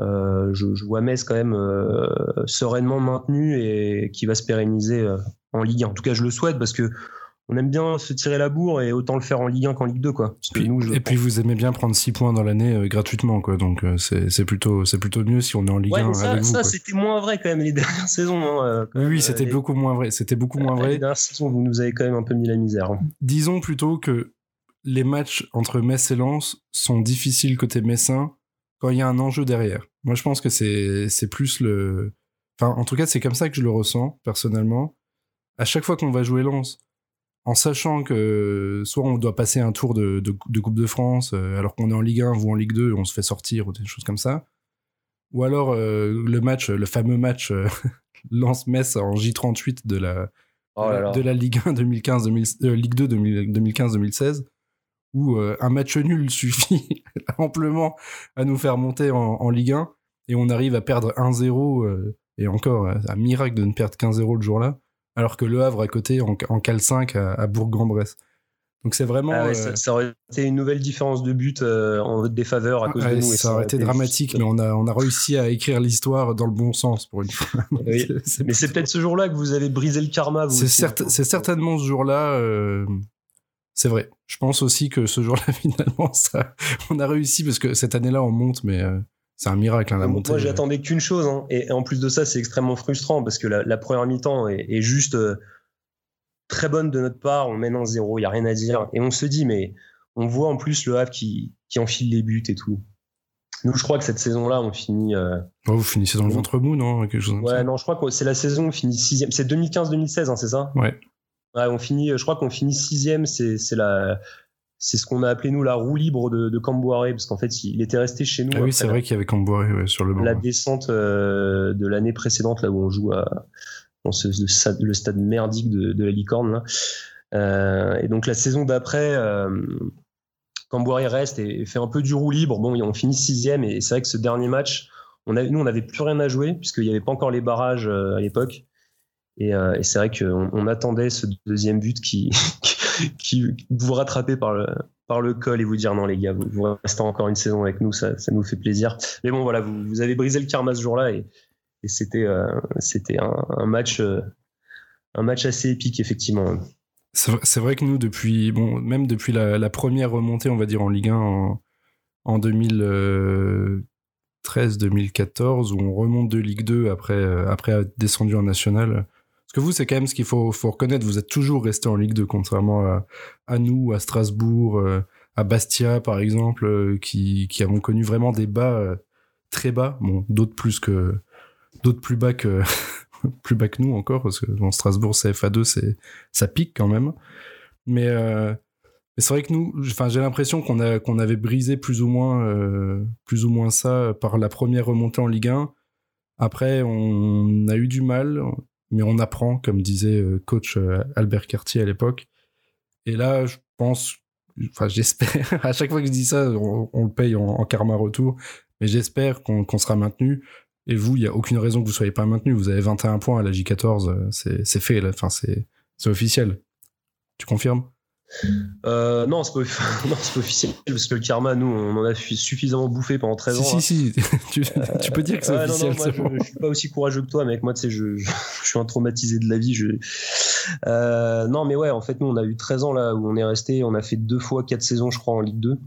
euh, je, je, vois Metz quand même euh, sereinement maintenu et qui va se pérenniser euh, en Ligue 1. En tout cas, je le souhaite parce que on aime bien se tirer la bourre et autant le faire en Ligue 1 qu'en Ligue 2 quoi. et puis vous aimez bien prendre 6 points dans l'année euh, gratuitement quoi. Donc euh, c'est plutôt c'est plutôt mieux si on est en Ligue 1 ça, avec vous. Ça c'était moins vrai quand même les dernières saisons. Hein, oui, c'était beaucoup moins vrai. C'était beaucoup moins vrai. Les dernières saisons vous nous avez quand même un peu mis la misère. Hein. Disons plutôt que les matchs entre Metz et Lens sont difficiles côté messin quand il y a un enjeu derrière. Moi je pense que c'est c'est plus le enfin en tout cas c'est comme ça que je le ressens personnellement. À chaque fois qu'on va jouer Lens en sachant que soit on doit passer un tour de, Coupe de France euh, alors qu'on est en Ligue 1 ou en Ligue 2, on se fait sortir ou des choses comme ça. Ou alors euh, le match, le fameux match euh, Lance-Metz en J38 de la, oh de la Ligue 1 2015, Ligue 2 2015-2016, où un match nul suffit amplement à nous faire monter en, en, Ligue 1 et on arrive à perdre 1-0 et encore un miracle de ne perdre qu'un 0 le jour-là alors que Le Havre à côté en, en cal 5 à, Bourg-en-Bresse. Donc c'est vraiment. Ah euh, ça, aurait été une nouvelle différence de but euh, en défaveur à cause de nous. Ça, aurait été dramatique, mais on a, on a réussi à écrire l'histoire dans le bon sens pour une fois. mais c'est peut-être ce jour-là que vous avez brisé le karma. C'est hein. certainement ce jour-là. Euh, c'est vrai. Je pense aussi que ce jour-là, finalement, ça, on a réussi parce que cette année-là, on monte, mais c'est un miracle, hein, la montée. Moi, j'attendais qu'une chose. Hein. Et, en plus de ça, c'est extrêmement frustrant parce que la, première mi-temps est, juste euh, très bonne de notre part. On mène en zéro, il n'y a rien à dire. Et on se dit, mais on voit en plus le Havre qui, qui enfile les buts et tout. Nous, je crois que cette saison-là, on finit. Euh, oh, vous finissez dans le ventre mou, non Quelque chose Ouais, non, je crois que c'est la saison, on finit sixième. C'est 2015-2016, hein, c'est ça? Ouais. Ouais, on finit, je crois qu'on finit sixième, c'est la, c'est ce qu'on a appelé nous la roue libre de, de parce qu'en fait il était resté chez nous. Ah oui, c'est vrai qu'il y avait Camboire sur le banc. La descente euh, de l'année précédente là où on joue à, dans ce, le, stade, merdique de, la licorne là. Euh, et donc la saison d'après, euh, reste et, fait un peu du roue libre. Bon, on finit sixième et c'est vrai que ce dernier match, on nous on n'avait plus rien à jouer puisqu'il n'y avait pas encore les barrages euh, à l'époque. Et, et c'est vrai qu'on on attendait ce deuxième but qui, qui vous rattraper par le, col et vous dire non les gars, vous, vous restez encore une saison avec nous, ça, nous fait plaisir. Mais bon voilà, vous, avez brisé le karma ce jour-là et, c'était euh, c'était un, match euh, un match assez épique effectivement. C'est vrai que nous depuis bon même depuis la, première remontée on va dire en Ligue 1 en, en 2013 2014 où on remonte de Ligue 2 après après être descendu en national que vous, c'est quand même ce qu'il faut, faut reconnaître. Vous êtes toujours resté en Ligue 2, contrairement à, nous, à Strasbourg, euh, à Bastia, par exemple, euh, qui, qui avons connu vraiment des bas euh, très bas. Bon, d'autres plus que d'autres plus bas que plus bas que nous encore, parce que dans Strasbourg, CFA2, c'est ça pique quand même. Mais, c'est vrai que nous, enfin, j'ai l'impression qu'on a avait brisé plus ou moins plus ou moins ça par la première remontée en Ligue 1. Après, on a eu du mal mais on apprend, comme disait euh, coach euh, Albert Cartier à l'époque. Et là, je pense, enfin j'espère, à chaque fois que je dis ça, on, le paye en, karma retour, mais j'espère qu'on sera maintenu. Et vous, il n'y a aucune raison que vous ne soyez pas maintenu. Vous avez 21 points à la J14, euh, c'est fait, enfin c'est officiel. Tu confirmes? Euh, non, c'est pas, pas, officiel parce que le karma, nous, on en a suffisamment bouffé pendant 13 ans. Si, si, tu, tu, peux dire que c'est officiel. Non, moi, je, suis pas aussi courageux que toi, mec. Moi, tu sais, je, je, suis un traumatisé de la vie. Je... Euh, non, mais ouais, en fait, nous, on a eu 13 ans là où on est resté. On a fait deux fois quatre saisons, je crois, en Ligue 2.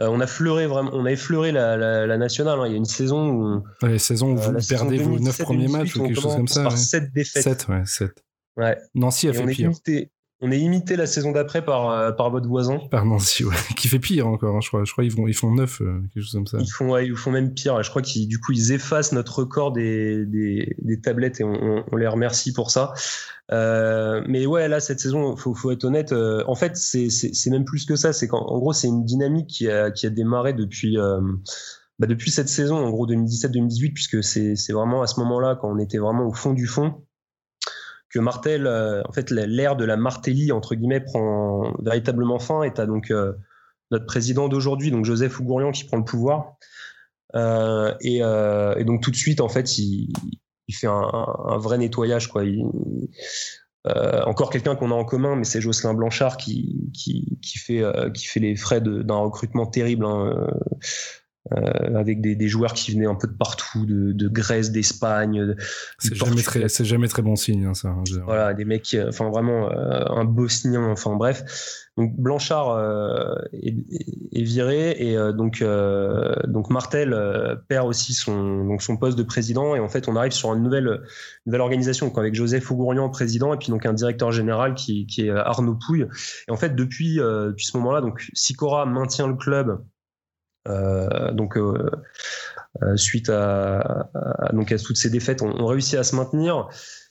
Euh, on a fleuré vraiment, on a effleuré la, la, nationale. Hein. Il y a une saison où. les saisons où euh, vous perdez vos 9 premiers matchs ou quelque chose comme ça. Par 7 défaites. 7, ouais, 7. Ouais. Nancy a fait pire. On est imité la saison d'après par, euh, par votre voisin. Par Nancy, ouais. Qui fait pire encore, hein, je crois. Je crois qu'ils font, ils font 9, euh, quelque chose comme ça. Ils font, ouais, ils font même pire. Je crois qu'ils, du coup, ils effacent notre record des, des, des tablettes et on, on, les remercie pour ça. Euh, mais ouais, là, cette saison, faut, faut être honnête. Euh, en fait, c'est, c'est, c'est même plus que ça. C'est qu'en en gros, c'est une dynamique qui a, qui a démarré depuis, euh, bah, depuis cette saison, en gros 2017-2018, puisque c'est, c'est vraiment à ce moment-là, quand on était vraiment au fond du fond, que Martel, euh, en fait, l'ère de la Martelly entre guillemets prend véritablement fin. Et as donc euh, notre président d'aujourd'hui, donc Joseph Ougourian, qui prend le pouvoir. Euh, et, donc tout de suite, en fait, il, fait un, vrai nettoyage, quoi. encore quelqu'un qu'on a en commun, mais c'est Jocelyn Blanchard qui, qui, fait, qui fait les frais d'un recrutement terrible. Hein. Euh, avec des, des, joueurs qui venaient un peu de partout, de, de Grèce, d'Espagne. C'est jamais, très, c'est jamais très bon signe, hein, ça. Voilà, des mecs, enfin vraiment euh, un bosnien, enfin bref. Donc Blanchard euh, est, est, viré et euh, donc euh, donc Martel perd aussi son donc son poste de président et en fait on arrive sur une nouvelle nouvelle organisation donc avec Joseph Augourian président et puis donc un directeur général qui, qui est Arnaud Pouille et en fait depuis depuis ce moment-là donc Sicora maintient le club euh, donc euh, euh, suite à, donc à toutes ces défaites, on, on, réussit à se maintenir.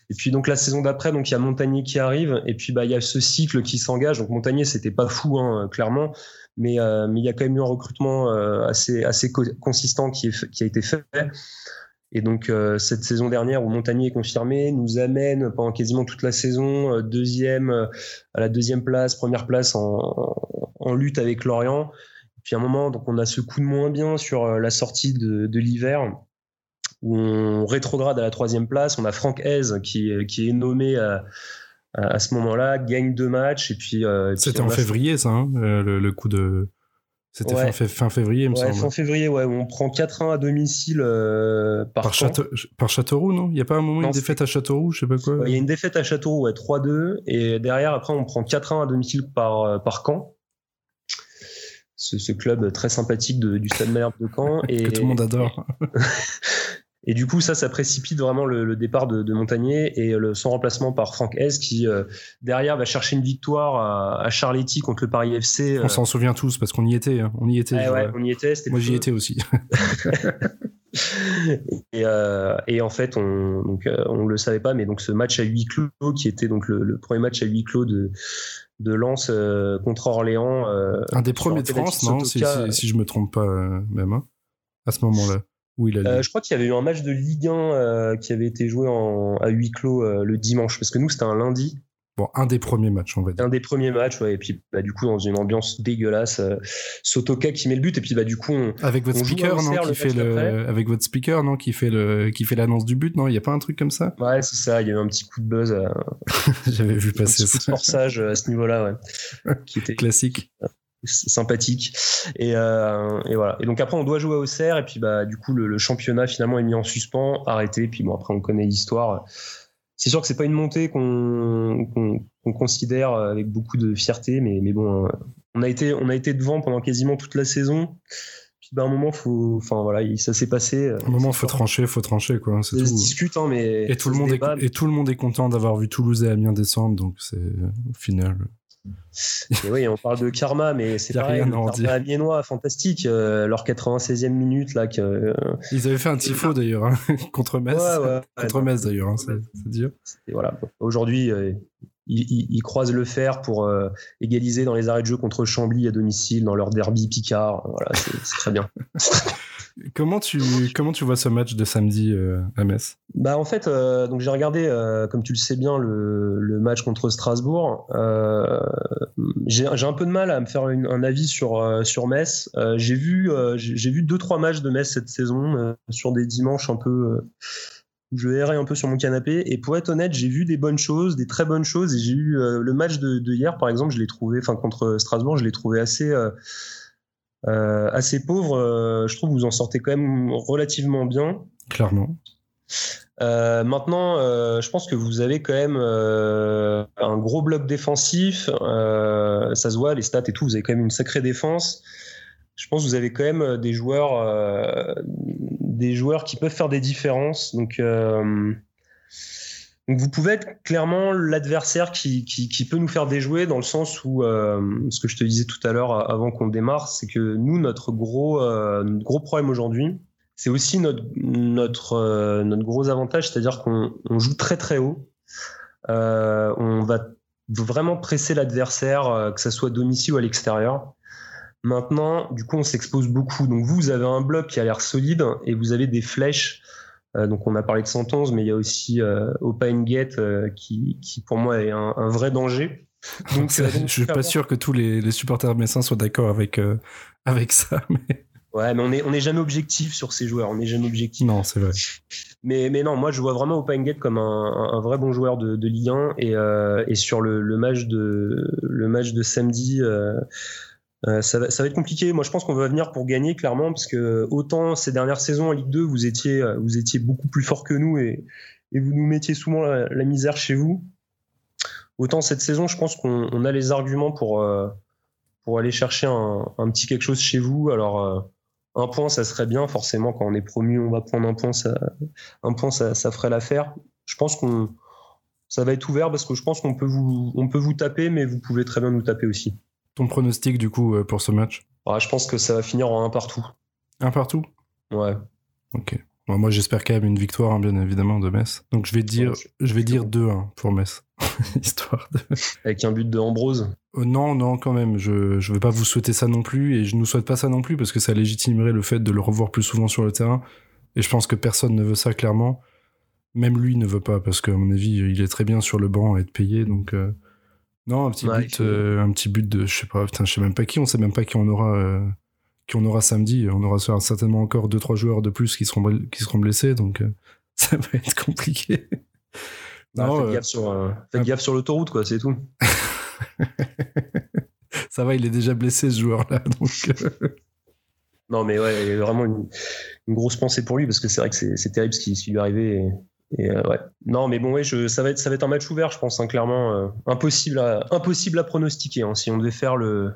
Et puis donc la saison d'après, donc il y a Montagnier qui arrive, et puis bah il y a ce cycle qui s'engage. Donc Montagnier, c'était pas fou, hein, clairement, mais il y a quand même eu un recrutement assez assez co consistant qui a été fait. Et donc cette saison dernière où Montagnier est confirmé nous amène pendant quasiment toute la saison deuxième à la deuxième place, première place en lutte avec Lorient. Puis à un moment, donc on a ce coup de moins bien sur euh, la sortie de, de l'hiver où on rétrograde à la troisième place. On a Franck Hez qui, qui est nommé à, à ce moment-là, gagne deux matchs et puis. Euh, C'était en février, ça, hein, le, le, coup de. C'était Ouais. fin, fin février, il me Ouais, semble. fin février, ouais, on prend 4-1 à domicile euh, par, Par, Caen. Château, par Châteauroux, non? Il n'y a pas un moment Non, une défaite à Châteauroux, je sais pas quoi? Ouais, Il y a une défaite à Châteauroux, ouais, 3-2, et derrière, après, on prend 4-1 à domicile par, euh, par Caen. Ce, ce club très sympathique de, du Stade Malherbe de Caen. Et, Que tout le monde adore. Et du coup, ça, ça précipite vraiment le, le départ de, de, Montagnier et le, son remplacement par Franck Hez qui, euh, derrière, va chercher une victoire à, à Charletti contre le Paris FC. On s'en souvient tous parce qu'on y était. hein. On y était. Ouais, on y était. Moi, j'y étais aussi. et, euh, et en fait, on euh, on le savait pas, mais donc ce match à huis clos, qui était donc le, le premier match à huis clos de de Lens euh, contre Orléans. euh, Un des premiers de France, non si, si, si je me trompe pas, euh, même, hein, à ce moment-là. Où il a Euh, je crois qu'il y avait eu un match de Ligue 1 euh, qui avait été joué en, à huis clos le dimanche, parce que nous c'était un lundi, Bon, un des premiers matchs, on va dire. un des premiers matchs, ouais, et puis bah, du coup dans une ambiance dégueulasse, euh, Sotoka qui met le but, et puis bah du coup on, Avec votre on speaker, non, qui le fait le, avec votre speaker, non, qui fait le, qui fait l'annonce du but, non Il y a pas un truc comme ça? Ouais c'est ça, il y a eu un petit coup de buzz, euh, J'avais vu un passer petit coup de ça. forçage euh, à ce niveau-là, ouais, qui était Classique. sympathique. Et, euh, et voilà. Et donc après, on doit jouer à Auxerre, et puis bah du coup, le, le championnat finalement est mis en suspens, arrêté. Puis bon, après, on connaît l'histoire. C'est sûr que c'est pas une montée qu'on considère avec beaucoup de fierté, mais, mais bon, euh, on a été on a été devant pendant quasiment toute la saison. Puis bah, à un moment, faut, enfin voilà, il- ça s'est passé. À un moment, faut trancher, faut trancher, quoi. Ça se discute, hein, mais Et tout, le monde est, débat, et tout le monde est content d'avoir vu Toulouse et Amiens descendre, donc c'est au final. Et oui, on parle de karma, mais c'est pareil. rien karma dire. amiénois, fantastique. Euh, leur 96e minute, là, que, euh, Ils avaient fait un tifo d'ailleurs hein, contre Metz. Ouais, ouais, contre ouais. Metz d'ailleurs, hein, c'est. Et voilà. Aujourd'hui, euh, ils, ils- ils croisent le fer pour euh, égaliser dans les arrêts de jeu contre Chambly à domicile dans leur derby Picard. Voilà, c'est très bien. Comment tu, comment tu vois ce match de samedi euh, à Metz? Bah en fait, euh, j'ai regardé, euh, comme tu le sais bien, le, le match contre Strasbourg. J'ai un peu de mal à me faire un avis sur sur Metz. J'ai vu j'ai vu deux trois matchs de Metz cette saison sur des dimanches un peu où je errais un peu sur mon canapé. Et pour être honnête, j'ai vu des bonnes choses, des très bonnes choses. Et j'ai eu le match de, de hier, par exemple, je l'ai trouvé, enfin contre Strasbourg, je l'ai trouvé assez assez pauvre. Euh, je trouve que vous en sortez quand même relativement bien. Clairement. Euh, maintenant, euh, je pense que vous avez quand même euh, un gros bloc défensif. Euh, ça se voit, les stats et tout. Vous avez quand même une sacrée défense. Je pense que vous avez quand même des joueurs, euh, des joueurs qui peuvent faire des différences. Donc, euh, donc vous pouvez être clairement l'adversaire qui, qui, qui peut nous faire déjouer dans le sens où, euh, ce que je te disais tout à l'heure avant qu'on démarre, c'est que nous, notre gros, euh, notre gros problème aujourd'hui, c'est aussi notre, notre, euh, notre gros avantage, c'est-à-dire qu'on on joue très très haut. Euh, on va vraiment presser l'adversaire, euh, que ça soit domicile ou à l'extérieur. Maintenant, du coup, on s'expose beaucoup. Donc vous, vous avez un bloc qui a l'air solide et vous avez des flèches. Euh, donc on a parlé de 111, mais il y a aussi euh, Open Gate euh, qui, qui pour moi est un, un vrai danger. Donc, Ça, je suis pas sûr que tous les, les supporters messins soient d'accord avec, euh, avec ça. Mais... Ouais, mais on est, on est jamais objectif sur ces joueurs. On n'est jamais objectif. Non, c'est vrai. Mais, mais non, moi je vois vraiment Opengate comme un, un, un vrai bon joueur de, de Ligue 1 et, euh, et sur le, le match de le match de samedi, euh, Euh, ça, va, être compliqué. Moi, je pense qu'on va venir pour gagner, clairement, parce que autant ces dernières saisons en Ligue 2, vous étiez, euh, vous étiez beaucoup plus fort que nous et, vous nous mettiez souvent la, misère chez vous. Autant cette saison, je pense qu'on on a les arguments pour, euh, aller chercher un, petit quelque chose chez vous. Alors, un point, ça serait bien. Forcément, quand on est promu, on va prendre un point. Ça, un point, ça, ça ferait l'affaire. Je pense qu'on ça va être ouvert parce que je pense qu'on peut vous, on peut vous taper, mais vous pouvez très bien nous taper aussi. Ton pronostic du coup euh, pour ce match ah, Je pense que ça va finir en un partout. Un partout Ouais. Ok. Bon, moi j'espère quand même une victoire, hein, bien évidemment, de Metz. Donc je vais dire, ouais, je, vais dire 2-1 pour Metz. Histoire de. Avec un but de Ambrose euh, Non, non, quand même. Je ne vais pas vous souhaiter ça non plus et je ne nous souhaite pas ça non plus parce que ça légitimerait le fait de le revoir plus souvent sur le terrain. Et je pense que personne ne veut ça clairement. Même lui ne veut pas parce qu'à mon avis, il est très bien sur le banc à être payé. Donc. Euh... Non, un petit, ouais, but, euh, un petit but de, je sais pas, putain, je sais même pas qui, on sait même pas qui on aura, euh, qui on aura samedi. On aura certainement encore deux trois joueurs de plus qui seront qui seront blessés, donc euh, ça va être compliqué. non, faites, gaffe sur, faites gaffe sur l'autoroute, quoi, c'est tout. ça va, il est déjà blessé ce joueur-là, donc. non, mais ouais, il y a vraiment une, une, grosse pensée pour lui parce que c'est vrai que c'est terrible ce qui, ce qui lui est arrivé. Et... Euh. Non, mais bon, ça, va être, un match ouvert, je pense, hein, clairement. Euh, impossible, à, pronostiquer. Hein. Si on devait faire le,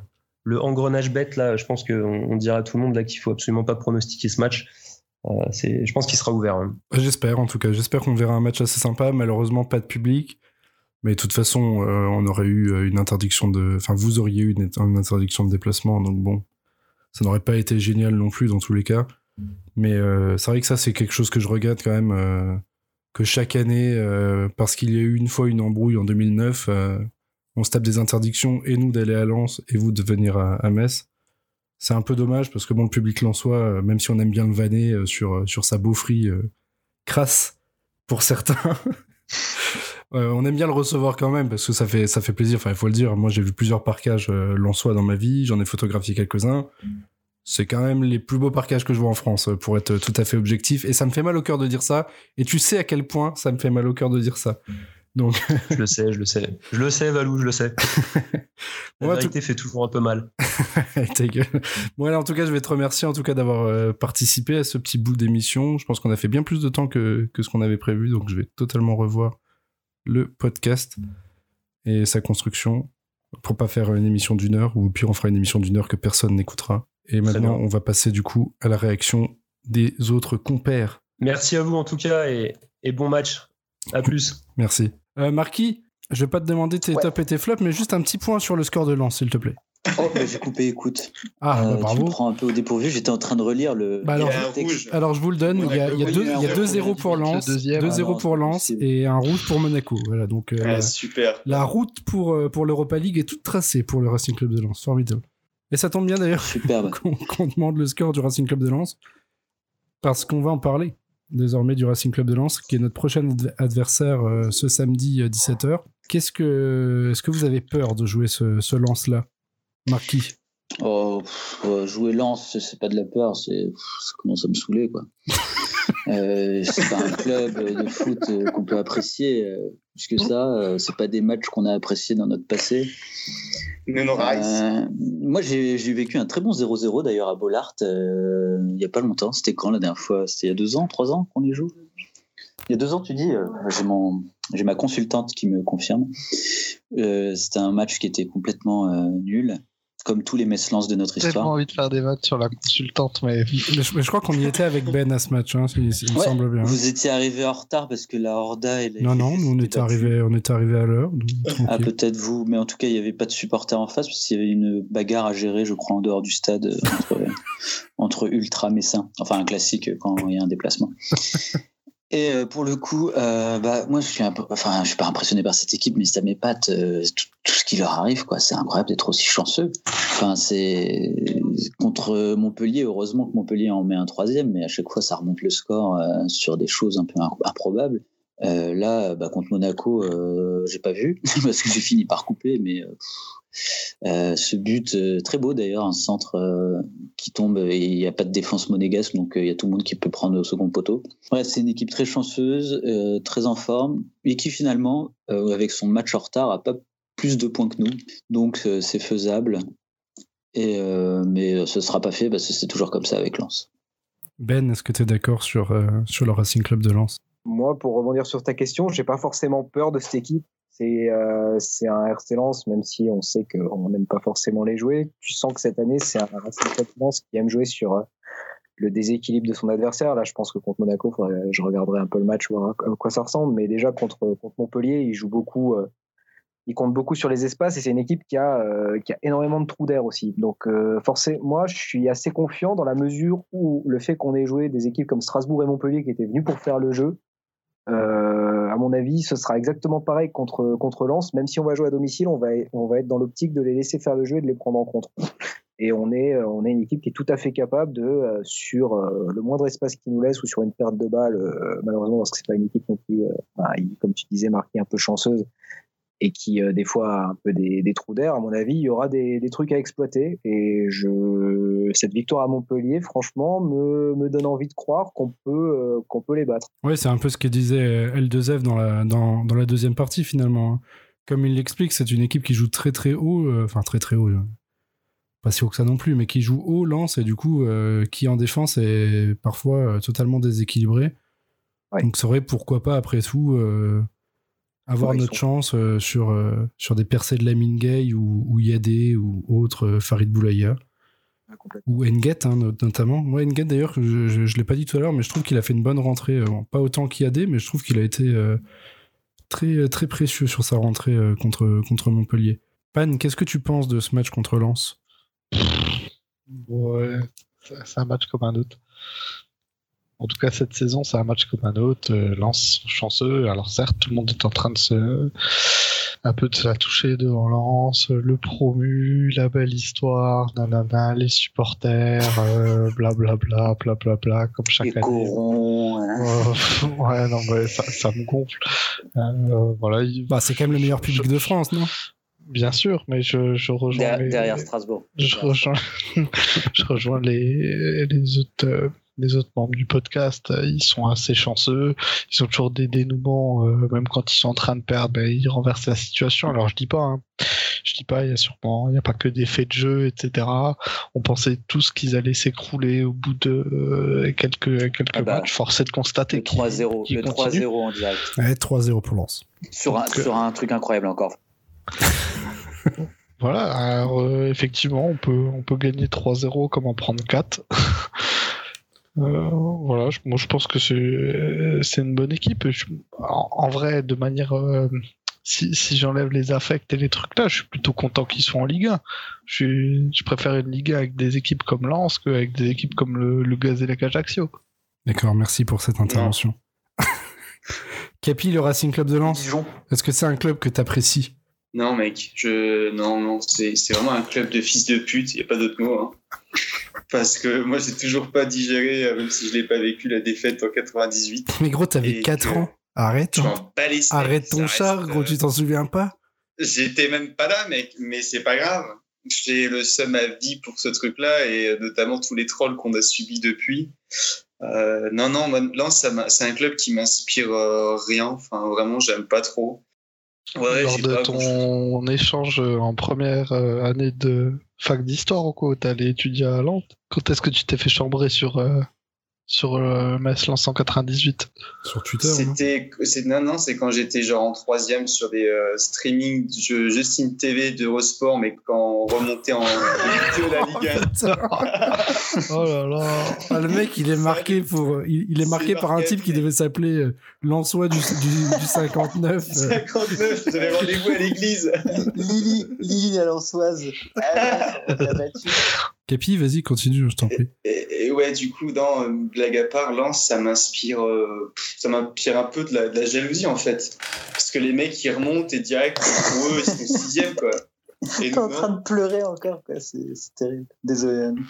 engrenage bête, là, je pense qu'on on dirait à tout le monde là, qu'il faut absolument pas pronostiquer ce match. Euh, je pense qu'il sera ouvert. Hein. J'espère, en tout cas. J'espère qu'on verra un match assez sympa. Malheureusement, pas de public. Mais de toute façon, on aurait eu une interdiction de. Enfin, vous auriez eu une interdiction de déplacement. Donc bon, ça n'aurait pas été génial non plus dans tous les cas. Mais c'est vrai que ça, c'est quelque chose que je regarde quand même que chaque année, euh, parce qu'il y a eu une fois une embrouille en 2009, euh, on se tape des interdictions et nous d'aller à Lens et vous de venir à, Metz. C'est un peu dommage parce que bon, le public lensois, euh, même si on aime bien le vanner sur, sur sa beaufrie crasse pour certains, on aime bien le recevoir quand même parce que ça fait, ça fait plaisir. Enfin, il faut le dire. Moi, j'ai vu plusieurs parcages lensois dans ma vie. J'en ai photographié quelques-uns c'est quand même les plus beaux parcages que je vois en France, pour être tout à fait objectif. Et ça me fait mal au cœur de dire ça. Et tu sais à quel point ça me fait mal au cœur de dire ça. Donc... je le sais, je le sais. Je le sais, Valou, je le sais. La ouais, vérité tout... fait toujours un peu mal. Ta gueule. Bon, alors, en tout cas, je vais te remercier en tout cas d'avoir euh, participé à ce petit bout d'émission. Je pense qu'on a fait bien plus de temps que, que ce qu'on avait prévu. Donc, je vais totalement revoir le podcast et sa construction pour pas faire une émission d'une heure ou pire on fera une émission d'une heure que personne n'écoutera. Et maintenant, on va passer du coup à la réaction des autres compères. Merci à vous en tout cas et, et bon match. À plus. Merci. Euh, Marquis, je vais pas te demander tes ouais. top et tes flops, mais juste un petit point sur le score de lance, s'il te plaît. Oh, bah, j'ai coupé, écoute. Ah, euh, bah, bravo. Tu me prends un peu au dépourvu, j'étais en train de relire le. Bah alors, alors, je vous le donne, il y a, il y a 2-0 pour Lens, 2-0 pour Lens et un route pour Monaco. Voilà, donc. Euh, ah, super. La route pour, euh, pour l'Europa League est toute tracée pour le Racing Club de Lens. Formidable. Et ça tombe bien d'ailleurs qu'on qu demande le score du Racing Club de Lens, parce qu'on va en parler désormais du Racing Club de Lens, qui est notre prochain adversaire euh, ce samedi à 17h. Qu'est-ce que, est-ce que vous avez peur de jouer ce, ce Lens-là, Marquis? Oh, pff, jouer Lens, c'est pas de la peur, c'est ça commence à me saouler quoi. euh, c'est pas un club de foot qu'on peut apprécier. Euh, plus que ça, euh, c'est pas des matchs qu'on a appréciés dans notre passé. Euh, moi, j'ai vécu un très bon 0-0 d'ailleurs à Bollard euh, il y a pas longtemps. C'était quand la dernière fois? C'était il y a deux ans, trois ans qu'on y joue? Il y a deux ans, tu dis euh, J'ai ma consultante qui me confirme. C'était un match qui était complètement nul comme tous les Messlans de notre histoire. J'ai envie de faire des matchs sur la consultante, mais. mais, je, mais je, crois qu'on y était avec Ben à ce match, hein, il, il ouais, me semble bien. Vous étiez arrivé en retard parce que la Horda. Elle non, non, on était, arrivé, on était arrivé à l'heure. Ah, peut-être vous, mais en tout cas, il n'y avait pas de supporters en face parce qu'il y avait une bagarre à gérer, je crois, en dehors du stade entre, entre Ultra Messins. Enfin, un classique quand il y a un déplacement. Et euh, pour le coup, euh, bah, moi, je suis un peu, enfin, je suis pas impressionné par cette équipe, mais ça m'épate euh, tout, ce qui leur arrive, quoi. C'est incroyable d'être aussi chanceux. Enfin, c'est contre Montpellier. Heureusement que Montpellier en met un troisième, mais à chaque fois, ça remonte le score euh, sur des choses un peu improbables. Euh, là, bah, contre Monaco, euh, j'ai pas vu parce que j'ai fini par couper, mais euh, ce but euh, très beau d'ailleurs, un centre euh, qui tombe et il n'y a pas de défense monégasque, donc il y a tout le monde qui peut prendre au second poteau. Ouais, c'est une équipe très chanceuse, très en forme, et qui finalement, avec son match en retard, a pas plus de points que nous, donc c'est faisable. Et, euh, mais ce sera pas fait parce que c'est toujours comme ça avec Lens. Ben, est-ce que tu es d'accord sur, euh, sur le Racing Club de Lens? Moi, pour rebondir sur ta question, j'ai pas forcément peur de cette équipe. C'est euh, c'est un RC Lens, même si on sait qu'on n'aime pas forcément les jouer. Tu sens que cette année, c'est un de Lens qui aime jouer sur euh, le déséquilibre de son adversaire. Là, je pense que contre Monaco, je regarderai un peu le match, voir à quoi ça ressemble. Mais déjà, contre, contre Montpellier, il joue beaucoup. euh, il compte beaucoup sur les espaces et c'est une équipe qui a, qui a énormément de trous d'air aussi. Donc, forcément, moi, je suis assez confiant dans la mesure où le fait qu'on ait joué des équipes comme Strasbourg et Montpellier qui étaient venus pour faire le jeu, à mon avis, ce sera exactement pareil contre, contre Lens. Même si on va jouer à domicile, on va, on va être dans l'optique de les laisser faire le jeu et de les prendre en compte. Et on est, euh, on est une équipe qui est tout à fait capable de, euh, sur euh, le moindre espace qu'ils nous laisse ou sur une perte de balle, malheureusement, parce que c'est pas une équipe non plus, il- comme tu disais, marquée un peu chanceuse et qui, euh, des fois, a un peu des, des trous d'air, à mon avis, il y aura des, des trucs à exploiter. Et je, cette victoire à Montpellier, franchement, me, me donne envie de croire qu'on peut, euh, qu'on peut les battre. Ouais, c'est un peu ce que disait euh, L2F dans la, dans, dans la deuxième partie finalement. hein. Comme il l'explique, c'est une équipe qui joue très très haut, euh, enfin très très haut, pas si haut que ça non plus, mais qui joue haut, lance et du coup qui en défense est parfois totalement déséquilibré. Ouais. Donc ça aurait pourquoi pas après tout avoir Ouais, notre sont- chance euh, sur, euh, sur des percées de Lamine Gay ou, ou Yadé ou autre euh, Farid Boulaya ou Enget hein, not- notamment. Moi Enget d'ailleurs, je, je, je l'ai pas dit tout à l'heure, mais je trouve qu'il a fait une bonne rentrée. bon, pas autant qu'Yadé, mais je trouve qu'il a été euh, très très précieux sur sa rentrée euh, contre contre Montpellier. Pan, qu'est-ce que tu penses de ce match contre Lens? Ouais, c'est c'est un match comme un autre. En tout cas, cette saison, c'est un match comme un autre. Euh, Lens chanceux. Alors certes, tout le monde est en train de se un peu de se la toucher devant Lens, le promu, la belle histoire, nanana, les supporters, euh, blablabla, blablabla, comme chaque Les année. hein. Euh, ouais, non, mais ça, ça me gonfle. Euh, voilà, il- Bah, c'est quand même le meilleur public de France, non? Bien sûr, mais je, je rejoins Derrière, les- derrière Strasbourg. je rejoins, je rejoins les, les autres, les autres membres du podcast. euh, Ils sont assez chanceux. Ils ont toujours des dénouements, euh, même quand ils sont en train de perdre, ben, ils renversent la situation. Alors je dis pas, hein. je dis pas, il y a sûrement, il y a pas que des faits de jeu, etc. On pensait tous qu'ils allaient s'écrouler au bout de euh, quelques quelques Ah bah, matchs. Forcé de constater Le qu'ils 3-0. qu'ils Le continuent. 3-0 en direct. Ouais, 3-0 pour Lens. Sur un, Donc, euh, sur un truc incroyable encore. Voilà, alors, euh, effectivement, on peut, on peut gagner 3-0 comme en prendre 4. Euh, voilà, je, moi je pense que c'est une bonne équipe. Je- en, en vrai, de manière. euh, si si j'enlève les affects et les trucs là, je suis plutôt content qu'ils soient en Ligue 1. Je, préfère une Ligue 1 avec des équipes comme Lens qu'avec des équipes comme le, le Gazélec Ajaccio. D'accord, merci pour cette intervention. Capi, le Racing Club de Lens, Dijon. est-ce que c'est un club que t'apprécies? Non, mec, je. Non, non, c'est vraiment un club de fils de pute, il n'y a pas d'autre mot. Hein. Parce que moi, j'ai toujours pas digéré, euh, même si je l'ai pas vécu, la défaite en 98. Mais gros, t'avais Et 4 que- ans. Arrête. Hein. Arrête ton char, gros, euh, tu t'en souviens pas? J'étais même pas là, mec, mais c'est pas grave. J'ai le seum à vie pour ce truc-là, et euh, notamment tous les trolls qu'on a subis depuis. Euh, non, non, Lens, c'est un club qui m'inspire euh, rien. Enfin, vraiment, j'aime pas trop. Ouais, Lors de pas ton échange en première euh, année de fac d'histoire, ou quoi, t'es allé étudier à Lens? Quand est-ce que tu t'es fait chambrer sur, euh, sur Metz Lens 198 Sur Twitter, non? C'était, c'est, non, non, c'est quand j'étais genre en troisième sur des euh, streaming de Justine TV d'Eurosport, mais quand on remontait en vidéo de la Ligue 1. Oh là là Ah, le mec, il est marqué pour, il, il est marqué par un type qui devait s'appeler euh, Lançois du, du, du 59. euh. 59, j'avais rendez-vous à l'église. Lily, Lily la lançoise. Ah, on l'a battu. Capi, vas-y, continue, je t'en prie. Et, et ouais, du coup, dans euh, blague à part, Lens, ça m'inspire, euh, ça m'inspire un peu de la, de la jalousie en fait, parce que les mecs ils remontent et direct pour eux ils sont sixième quoi. T'es en train de pleurer encore, quoi. C'est c'est terrible. Désolé. Anne.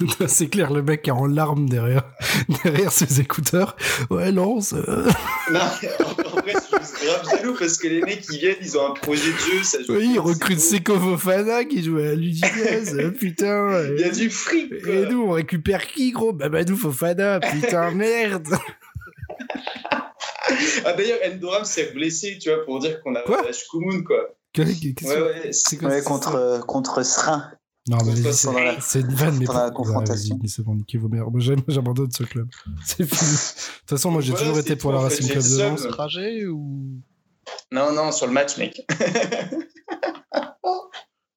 C'est clair, le mec est en larmes derrière, derrière ses écouteurs. Ouais, Lance. euh, Non, en, en vrai, grave jaloux parce que les mecs ils viennent, ils ont un projet de jeu, ça joue Oui, il bien, recrute c'est Seko Fofana qui joue à l'Udinese. euh, putain. Il y a du fric quoi. Et nous, on récupère qui, gros? Babadou Fofana. Putain, merde. Ah d'ailleurs, Endoram s'est blessé, tu vois, pour dire qu'on a Quoi? la Shkumun quoi. Qu'est-ce que- Ouais, ouais, c'est quoi Ouais, contre, euh, contre Srin. Non, mais c'est une vanne, mais la confrontation. C'est bon, niquez vos mères. Moi, j'abandonne ce club. C'est fini. De toute façon, moi, j'ai Voilà, toujours été pour la Racing Club de. Lens. Trajet ou. Non, non, sur le match, mec.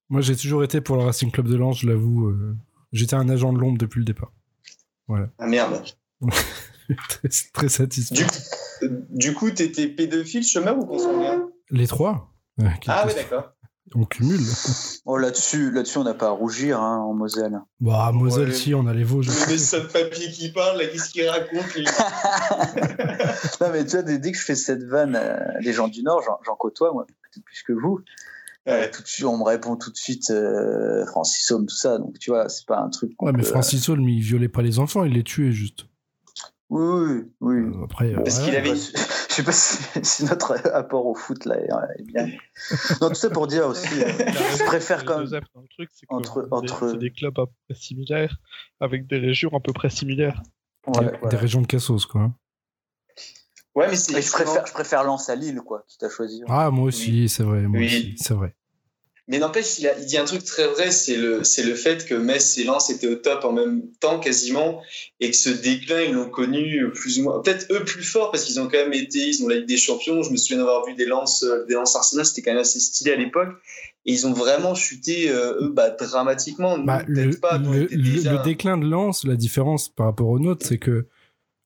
Moi, j'ai toujours été pour le Racing Club de Lens, je l'avoue. euh, J'étais un agent de l'ombre depuis le départ. Ah merde. très, très satisfait. Du, du coup, t'étais pédophile, chômeur ou consanguin Les trois euh, Ah ouais, d'accord. On cumule. Oh, là-dessus, là-dessus, on n'a pas à rougir hein, en Moselle. Bah, à Moselle, Ouais. si, on a les Vosges. Le médecin de papier qui parle, là, qu'est-ce qu'il raconte lui non, mais tu vois, dès, dès que je fais cette vanne, euh, les gens du Nord, j'en- j'en côtoie, moi, peut-être plus que vous. Ouais. Tout de suite, on me répond tout de suite euh, Francis Homme, tout ça. Donc, tu vois, c'est pas un truc. Ouais, mais peut- Francis Holm, il violait pas les enfants, il les tuait juste. Oui, oui, oui. Euh, Après, euh, Parce qu'il avait- sais pas si, si notre apport au foot là est, est bien. Non, tout ça pour dire aussi, euh, je préfère quand même. Joseph, dans le truc, c'est entre- des- entre- c'est des clubs à peu près similaires, avec des régions à peu près similaires. Ouais, des, voilà. des régions de Cassos, quoi. Ouais, mais je préfère, je préfère Lens à Lille, quoi, qui t'a choisi. Ah, moi aussi, c'est vrai, moi Oui. aussi, c'est vrai. Mais n'empêche, il, il dit un truc très vrai, c'est le, c'est le fait que Metz et Lens étaient au top en même temps quasiment, et que ce déclin, ils l'ont connu plus ou moins, peut-être eux plus fort parce qu'ils ont quand même été, ils ont la Ligue des Champions. Je me souviens d'avoir vu des Lens, euh, des Lens Arsenal, c'était quand même assez stylé à l'époque, et ils ont vraiment chuté euh, eux, bah, dramatiquement. Bah, le, pas, déjà- le déclin de Lens, la différence par rapport au nôtre, c'est que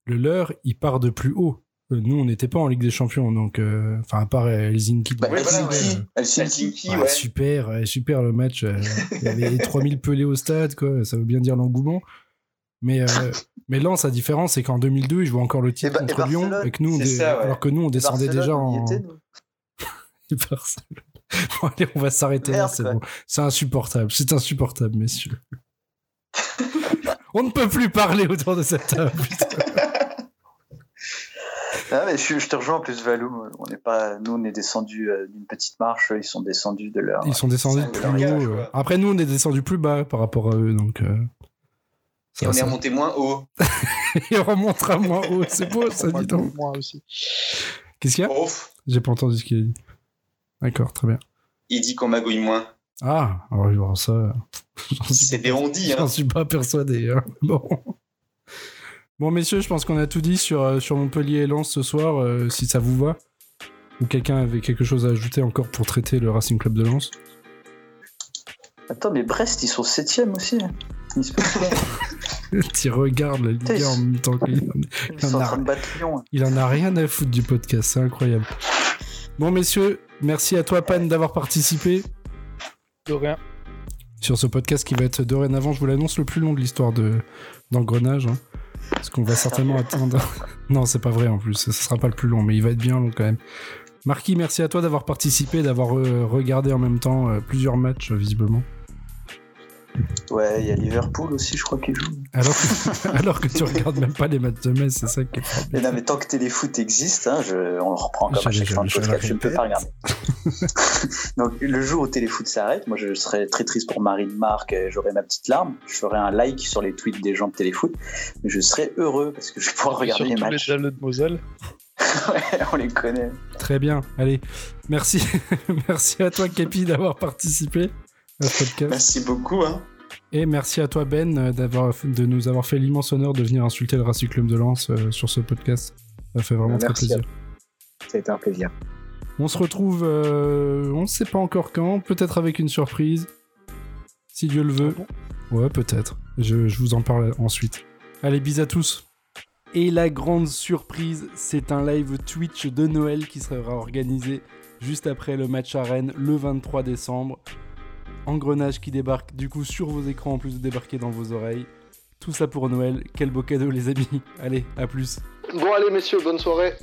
le leur, il part de plus haut. Euh, Nous, on n'était pas en Ligue des Champions, donc, euh, enfin, à part euh, Helsinki. Bah, de- Ouais, voilà, ouais. Helsinki. Helsinki, Ah, ouais. Super, ouais, super le match. Il y avait 3000 pelés au stade, quoi. Ça veut bien dire l'engouement. Mais, euh, mais Lens, la différence, c'est qu'en 2002, ils jouaient encore le titre Et Ba- et contre Lyon, et que nous, on c'est dé- ça, ouais. alors que nous, on descendait Barcelone, déjà en. Bon, allez, on va s'arrêter là, c'est bon. C'est insupportable, c'est insupportable, messieurs. on ne peut plus parler autour de cette table. putain. Ah, mais je, je te rejoins en plus, Valou. On n'est pas, nous, on est descendus euh, d'une petite marche. Ils sont descendus de leur. Ils sont descendus c'est plus haut. euh. Après, nous, on est descendus plus bas par rapport à eux, donc. euh, Et ça, on est remonté moins haut. Et on remontera moins haut, c'est beau ça, dis donc. moi aussi. Qu'est-ce qu'il y a? J'ai pas entendu ce qu'il a dit. D'accord, très bien. il dit qu'on magouille moins. Ah, alors, ça. C'est des rondis, hein. J'en suis pas persuadé. hein. Bon. Bon, messieurs, je pense qu'on a tout dit sur, euh, sur Montpellier et Lens ce soir, euh, si ça vous va. Ou quelqu'un avait quelque chose à ajouter encore pour traiter le Racing Club de Lens? Attends, mais Brest, ils sont 7 aussi. Ils se Tu regardes la Ligue 1 en même temps qu'il en, ils sont en train de battre Lyon. hein. il en a rien à foutre du podcast, c'est incroyable. Bon, messieurs, merci à toi, Pan, d'avoir participé De rien. sur ce podcast qui va être dorénavant, je vous l'annonce, le plus long de l'histoire de d'engrenage. hein. Parce qu'on va certainement attendre. non, c'est pas vrai en plus, ce sera pas le plus long, mais il va être bien long quand même. Marquis, merci à toi d'avoir participé, d'avoir euh, regardé en même temps euh, plusieurs matchs, euh, visiblement. Ouais, il y a Liverpool aussi, je crois, qui joue. Alors que, alors que tu regardes même pas les matchs de Metz, c'est ça qui est Mais non, mais tant que Téléfoot existe, hein, je, on le reprend comme à Je- chaque fin de podcast, je ne peux pas regarder. Donc, le jour où Téléfoot s'arrête, moi, je serais très triste pour Marine Marc, j'aurais ma petite larme, je ferais un like sur les tweets des gens de Téléfoot, mais je serais heureux parce que je vais pouvoir regarder les les matchs. Jaloux de Moselle. Ouais, on les connaît. Très bien, allez. Merci, merci à toi, Kepi, d'avoir participé à ce podcast. Merci beaucoup. Hein. Et merci à toi Ben euh, d'avoir de nous avoir fait l'immense honneur de venir insulter le Racing Club de Lens euh, sur ce podcast. Ça fait vraiment très plaisir. Ça a été un plaisir. On se retrouve, euh, on ne sait pas encore quand, peut-être avec une surprise, si Dieu le veut. Ouais, peut-être. Je, je vous en parle ensuite. Allez, bis à tous. Et la grande surprise, c'est un live Twitch de Noël qui sera organisé juste après le match à Rennes le 23 décembre. Engrenage qui débarque du coup sur vos écrans en plus de débarquer dans vos oreilles. Tout ça pour Noël. Quel beau cadeau les amis. Allez, à plus. Bon, allez, messieurs, bonne soirée.